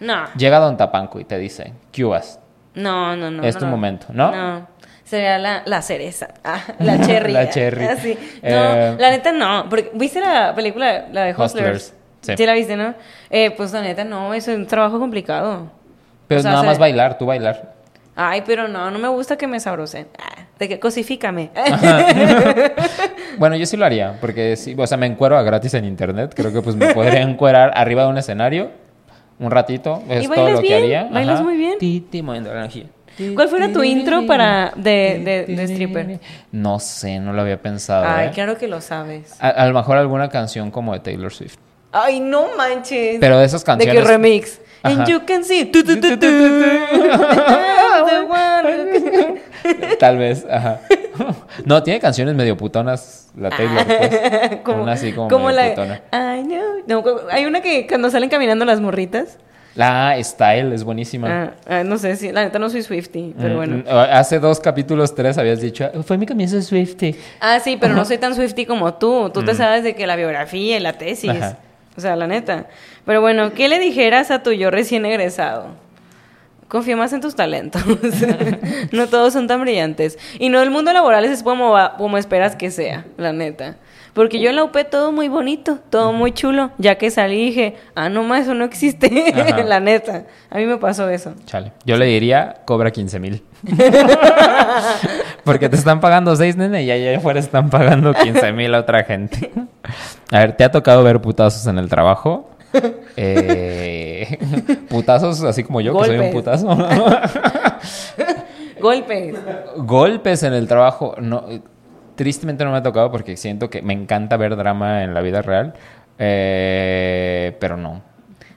No, Llega Don Tapanco y te dice, ¿qué vas? no, no, no. Es no, tu no. momento, ¿no? No. Sería la, la cereza. Ah, la cherry. La cherry. Así. No, Eh, la neta no. Porque, ¿Viste la película, la de Hustlers? Hustlers, sí. la viste, ¿no? Eh, pues la neta no, es un trabajo complicado. Pero O sea, nada más bailar, tú bailar. Ay, pero no, no me gusta que me sabrosen. Ah, de que cosifícame. Bueno, yo sí lo haría, porque sí, o sea, me encuero a gratis en internet. Creo que pues me podría encuerar arriba de un escenario un ratito. Es Y todo bailas lo que haría. bailas muy bien. Ti, ti, moviendo la energía. ¿Cuál fuera tu intro para de, de, de stripper? No sé, no lo había pensado. Ay, ¿eh? claro que lo sabes. a, a lo mejor alguna canción como de Taylor Swift. Ay, no manches. Pero de esas De canciones. que remix. Ajá. And you can see. Tal vez, ajá. No, tiene canciones medio putonas la Taylor, pues. como, Una así como, como medio la. putona. No, hay una que cuando salen caminando las morritas. La Style es buenísima. Ah, ah, no sé si. La neta no soy Swifty, pero Mm, bueno. mm, Hace dos capítulos, tres, habías dicho, fue mi comienzo de Swifty. Ah, sí, pero no soy tan Swifty como tú. Tú te sabes de que la biografía y la tesis. Mm. Ajá. O sea, la neta. Pero bueno, ¿qué le dijeras a tu yo recién egresado? Confía más en tus talentos. no todos son tan brillantes. Y no el mundo laboral es como, va- como esperas que sea, la neta. Porque yo en la UP todo muy bonito, todo muy chulo. Ya que salí dije, ah, no más, eso no existe. La neta. A mí me pasó eso. Chale. Yo le diría, cobra 15 mil. Porque te están pagando 6, nene, y allá afuera están pagando 15 mil a otra gente. A ver, ¿te ha tocado ver putazos en el trabajo? Eh, putazos así como yo, que soy un putazo. Golpes. Golpes en el trabajo. No, tristemente no me ha tocado porque siento que me encanta ver drama en la vida real. Eh, pero no.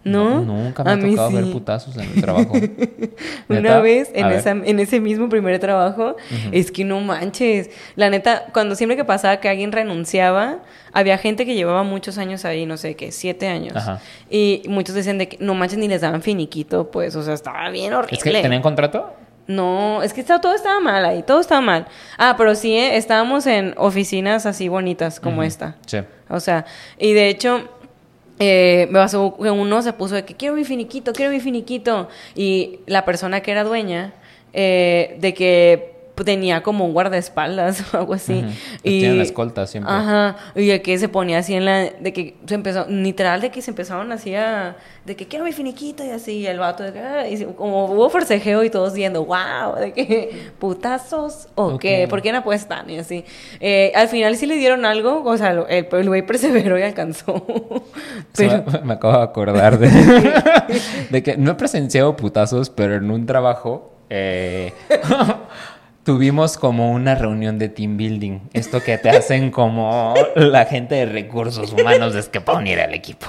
¿No? Nunca me A ha tocado ver putazos en el trabajo. Una ¿Neta? vez en, esa, en ese mismo primer trabajo, es que no manches. La neta, cuando siempre que pasaba que alguien renunciaba, había gente que llevaba muchos años ahí, no sé qué, siete años. Ajá. Y muchos decían de que no manches ni les daban finiquito, pues, o sea, estaba bien horrible. ¿Es que tenían contrato? No, es que estaba- todo estaba mal ahí, todo estaba mal. Ah, pero sí, eh, estábamos en oficinas así bonitas como esta. Sí. O sea, y de hecho, eh, me pasó que uno se puso de que quiero mi finiquito, quiero mi finiquito. Y la persona que era dueña, eh, de que tenía como un guardaespaldas o algo así. Pues Y, tienen escolta siempre. Ajá, y de que se ponía así en la, de que se empezó, literal de que se empezaron así a, de que quiero mi finiquito y así, y el vato de que, ah, y como hubo forcejeo y todos viendo, wow, de que putazos o qué. ¿por qué no apuestan? Y así. Eh, al final sí le dieron algo, o sea, el, el güey perseveró y alcanzó. Pero, me, me acabo de acordar de, de que no he presenciado putazos, pero en un trabajo eh, tuvimos como una reunión de team building. Esto que te hacen como la gente de recursos humanos es que para unir al equipo.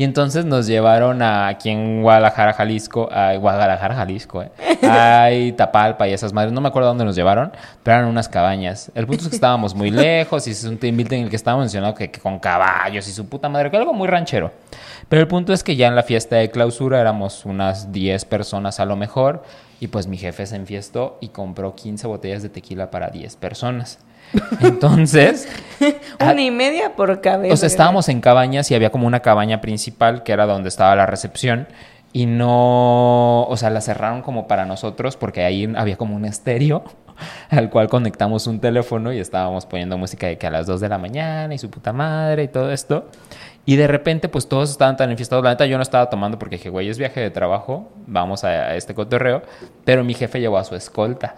Y entonces nos llevaron a, aquí en Guadalajara, Jalisco, a Guadalajara, Jalisco, eh, a Itapalpa y esas madres. No me acuerdo dónde nos llevaron, pero eran unas cabañas. El punto es que estábamos muy lejos y es un team building en el que estaba mencionado que, que con caballos y su puta madre, que algo muy ranchero. Pero el punto es que ya en la fiesta de clausura éramos unas 10 personas a lo mejor Y pues mi jefe se enfiestó y compró 15 botellas de tequila para 10 personas. Entonces, Una y media por cabeza. o sea, estábamos en cabañas y había como una cabaña principal que era donde estaba la recepción y no, o sea, la cerraron como para nosotros porque ahí había como un estéreo al cual conectamos un teléfono y estábamos poniendo música de que a las 2 de la mañana y su puta madre y todo esto. Y de repente, pues todos estaban tan enfiestados. La neta, yo no estaba tomando porque dije, güey, es viaje de trabajo, vamos a, a este cotorreo. Pero mi jefe llevó a su escolta.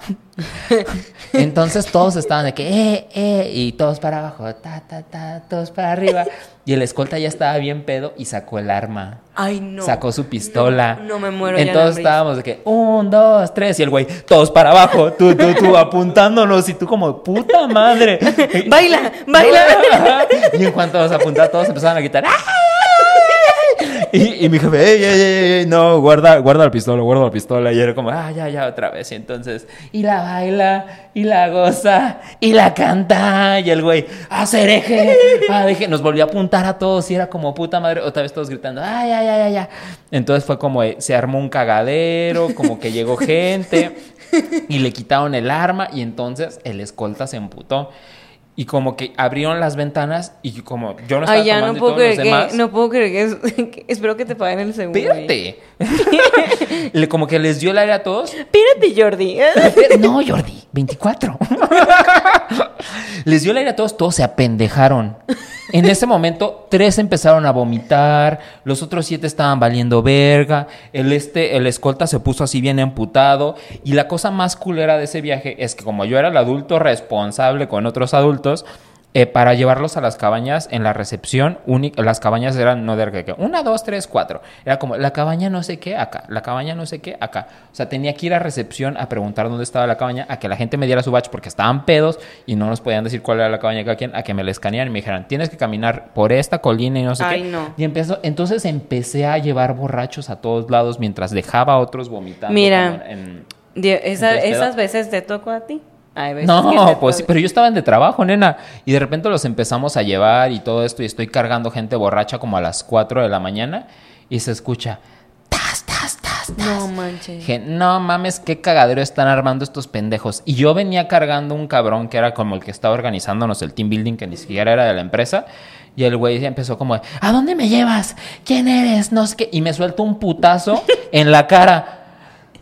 Entonces todos estaban de que, eh, eh, y todos para abajo, ta, ta, ta, todos para arriba. Y el escolta ya estaba bien pedo y sacó el arma. Ay, no. Sacó su pistola. No, no me muero Entonces estábamos de que, un, dos, tres. Y el güey, todos para abajo, tú, tú, tú, apuntándonos. Y tú como, puta madre. Baila, baila. Y en cuanto nos apuntaba, todos empezaron a gritar. ¡Ay, ay, ay! Y, y mi jefe, ey, ey, ey, ey, no, guarda, guarda la pistola, guarda la pistola. Y era como, ah, ya, ya, otra vez. Y entonces, y la baila, y la goza, y la canta. Y el güey, ah, hereje, ah, deje. Nos volvió a apuntar a todos y era como, puta madre, otra vez todos gritando, ay, ay, ay, ay, ay. Entonces fue como, eh, se armó un cagadero, como que llegó gente y le quitaron el arma y entonces el escolta se emputó. Y como que abrieron las ventanas y como yo no estaba Ay, ya no tomando y puedo todos los creer que. demás, No puedo creer que, es- que- Espero que te paguen el seguro. Espérate. Le- como que les dio el aire a todos. Espérate, Jordi. No, Jordi, 24. Les dio el aire a todos, todos se apendejaron. En ese momento, tres empezaron a vomitar, los otros siete estaban valiendo verga, el, este, el escolta se puso así bien emputado. Y la cosa más culera de ese viaje es que como yo era el adulto responsable con otros adultos, eh, para llevarlos a las cabañas en la recepción, las cabañas eran no de que una, dos, tres, cuatro. Era como la cabaña no sé qué acá, la cabaña no sé qué acá. O sea, tenía que ir a recepción a preguntar dónde estaba la cabaña, a que la gente me diera su batch porque estaban pedos y no nos podían decir cuál era la cabaña de cada quien, a que me la escanearan y me dijeran, tienes que caminar por esta colina y no sé Ay, qué. no. Y empezó, entonces empecé a llevar borrachos a todos lados mientras dejaba a otros vomitando. Mira. en- esa- esas veces te tocó a ti. Hay veces que no, pues sí, pero yo estaba en de trabajo, nena. Y de repente los empezamos a llevar y todo esto. Y estoy cargando gente borracha como a las 4 de la mañana. Y se escucha. Tas, tas, tas, tas. No manches. Dije, no mames, qué cagadero están armando estos pendejos. Y yo venía cargando un cabrón que era como el que estaba organizándonos el team building, que ni siquiera era de la empresa. Y el güey empezó como, ¿a dónde me llevas? ¿Quién eres? No sé qué. Y me suelta un putazo en la cara.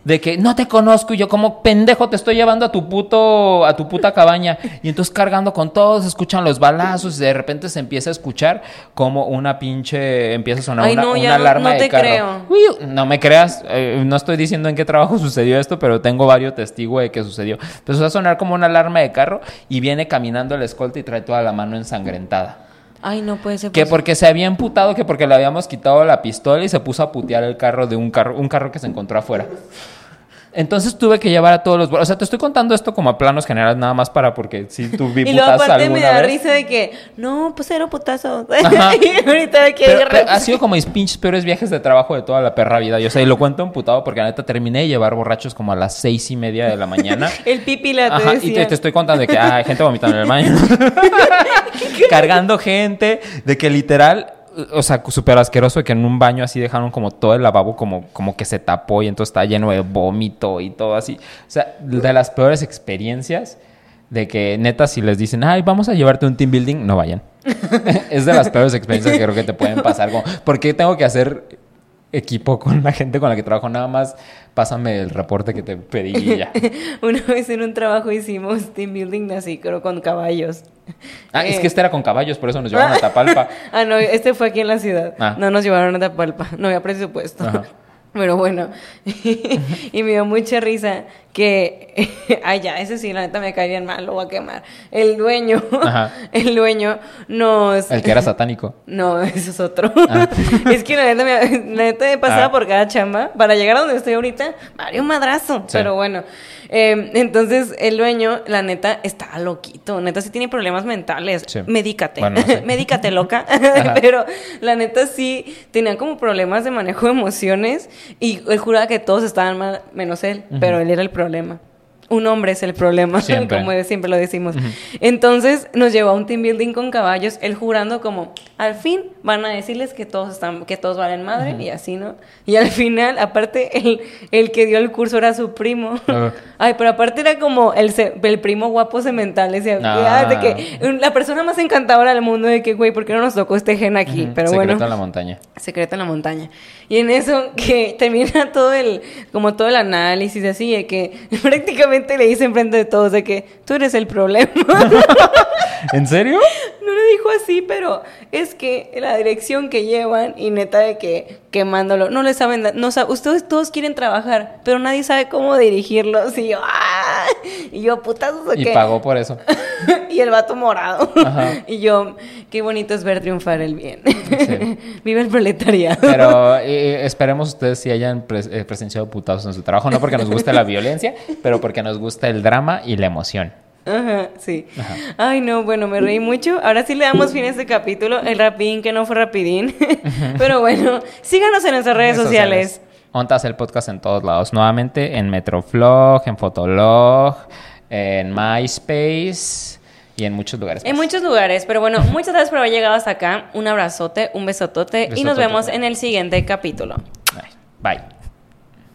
De que no te conozco y yo como pendejo te estoy llevando a tu puto, a tu puta cabaña. Y entonces cargando con todos, escuchan los balazos y de repente se empieza a escuchar como una pinche, empieza a sonar Ay, una, no, una ya no- alarma no de te carro. creo. Uy, no me creas, eh, no estoy diciendo en qué trabajo sucedió esto, pero tengo varios testigos de que sucedió. Empezó a sonar como una alarma de carro y viene caminando el escolta y trae toda la mano ensangrentada. Ay, no puede ser. Que porque se había emputado, que porque le habíamos quitado la pistola y se puso a putear el carro de un carro, un carro que se encontró afuera. Entonces tuve que llevar a todos los... O sea, te estoy contando esto como a planos generales nada más para porque si tú vi Y luego aparte me da vez. risa de que, no, pues era putazo. Y ahorita de que Pero, pero ha sido como mis pinches peores viajes de trabajo de toda la perra vida. Yo sé, y lo cuento emputado porque la neta terminé de llevar borrachos como a las seis y media de la mañana. el pipi la te Ajá, y te, te estoy contando de que ah, hay gente vomitando en el baño. Cargando gente, de que literal, o sea, súper asqueroso que en un baño así dejaron como todo el lavabo como, como que se tapó y entonces está lleno de vómito y todo así. O sea, de las peores experiencias de que neta si les dicen, ay, vamos a llevarte un team building, no vayan. es de las peores experiencias que creo que te pueden pasar. Como, ¿Por qué tengo que hacer equipo con la gente con la que trabajo? Nada más pásame el reporte que te pedí y ya. Una vez en un trabajo hicimos team building así, pero con caballos. Ah, es Eh, que este era con caballos, por eso nos llevaron a Tapalpa. ah, no, este fue aquí en la ciudad. Ah. No nos llevaron a Tapalpa, no había presupuesto. Ajá. Pero bueno, y me dio mucha risa que, ay ya, ese sí, la neta me cae bien mal, lo voy a quemar. El dueño, Ajá. el dueño nos... El que era satánico. No, eso es otro. Ah. es que la neta, me, la neta pasaba Ah. por cada chamba. Para llegar a donde estoy ahorita, Mario Madrazo. Sí. Pero bueno. Eh, entonces, el dueño, la neta, está loquito. Neta, sí tiene problemas mentales. Sí. Medícate. Bueno. Medícate, loca. Pero la neta, sí tenía como problemas de manejo de emociones. Y él juraba que todos estaban mal, menos él. Pero él era el problema problema un hombre es el problema, Siempre. como siempre lo decimos. Entonces nos llevó a un team building con caballos, él jurando como, al fin van a decirles que todos están, que todos valen madre, y así, ¿no? Y al final, aparte, el, el que dio el curso era su primo. Ah. Ay, pero aparte era como el, el primo guapo semental, decía, Ah. "Ah, de que la persona más encantadora del mundo, de que, güey, ¿por qué no nos tocó este gen aquí? Pero Secreto bueno. en la montaña. Secreto en la montaña. Y en eso que termina todo el, como todo el análisis así, de que prácticamente le dice enfrente de todos de que tú eres el problema. ¿En serio? no lo dijo así, pero es que la dirección que llevan y neta de que quemándolo, no le saben, no sa- ustedes todos quieren trabajar, pero nadie sabe cómo dirigirlos. Y yo, ¡ah! Y yo, putazos, ¿o Y pagó por eso. y el vato morado. Ajá. y yo, qué bonito es ver triunfar el bien. Sí. Vive el proletariado. Pero eh, esperemos ustedes si hayan pres- eh, presenciado putazos en su trabajo, no porque nos guste la violencia, pero porque nos gusta el drama y la emoción. Ajá, sí. Ay, no, bueno, me reí mucho. Ahora sí le damos fin a este capítulo. El rapidín que no fue rapidín. Pero bueno, síganos en nuestras redes sociales. Ontas el podcast en todos lados. Nuevamente en Metroflog, en Fotolog, en MySpace y en muchos lugares. En muchos lugares, pero bueno, muchas gracias por haber llegado hasta acá. Un abrazote, un besotote y nos vemos en el siguiente capítulo. Bye. Bye.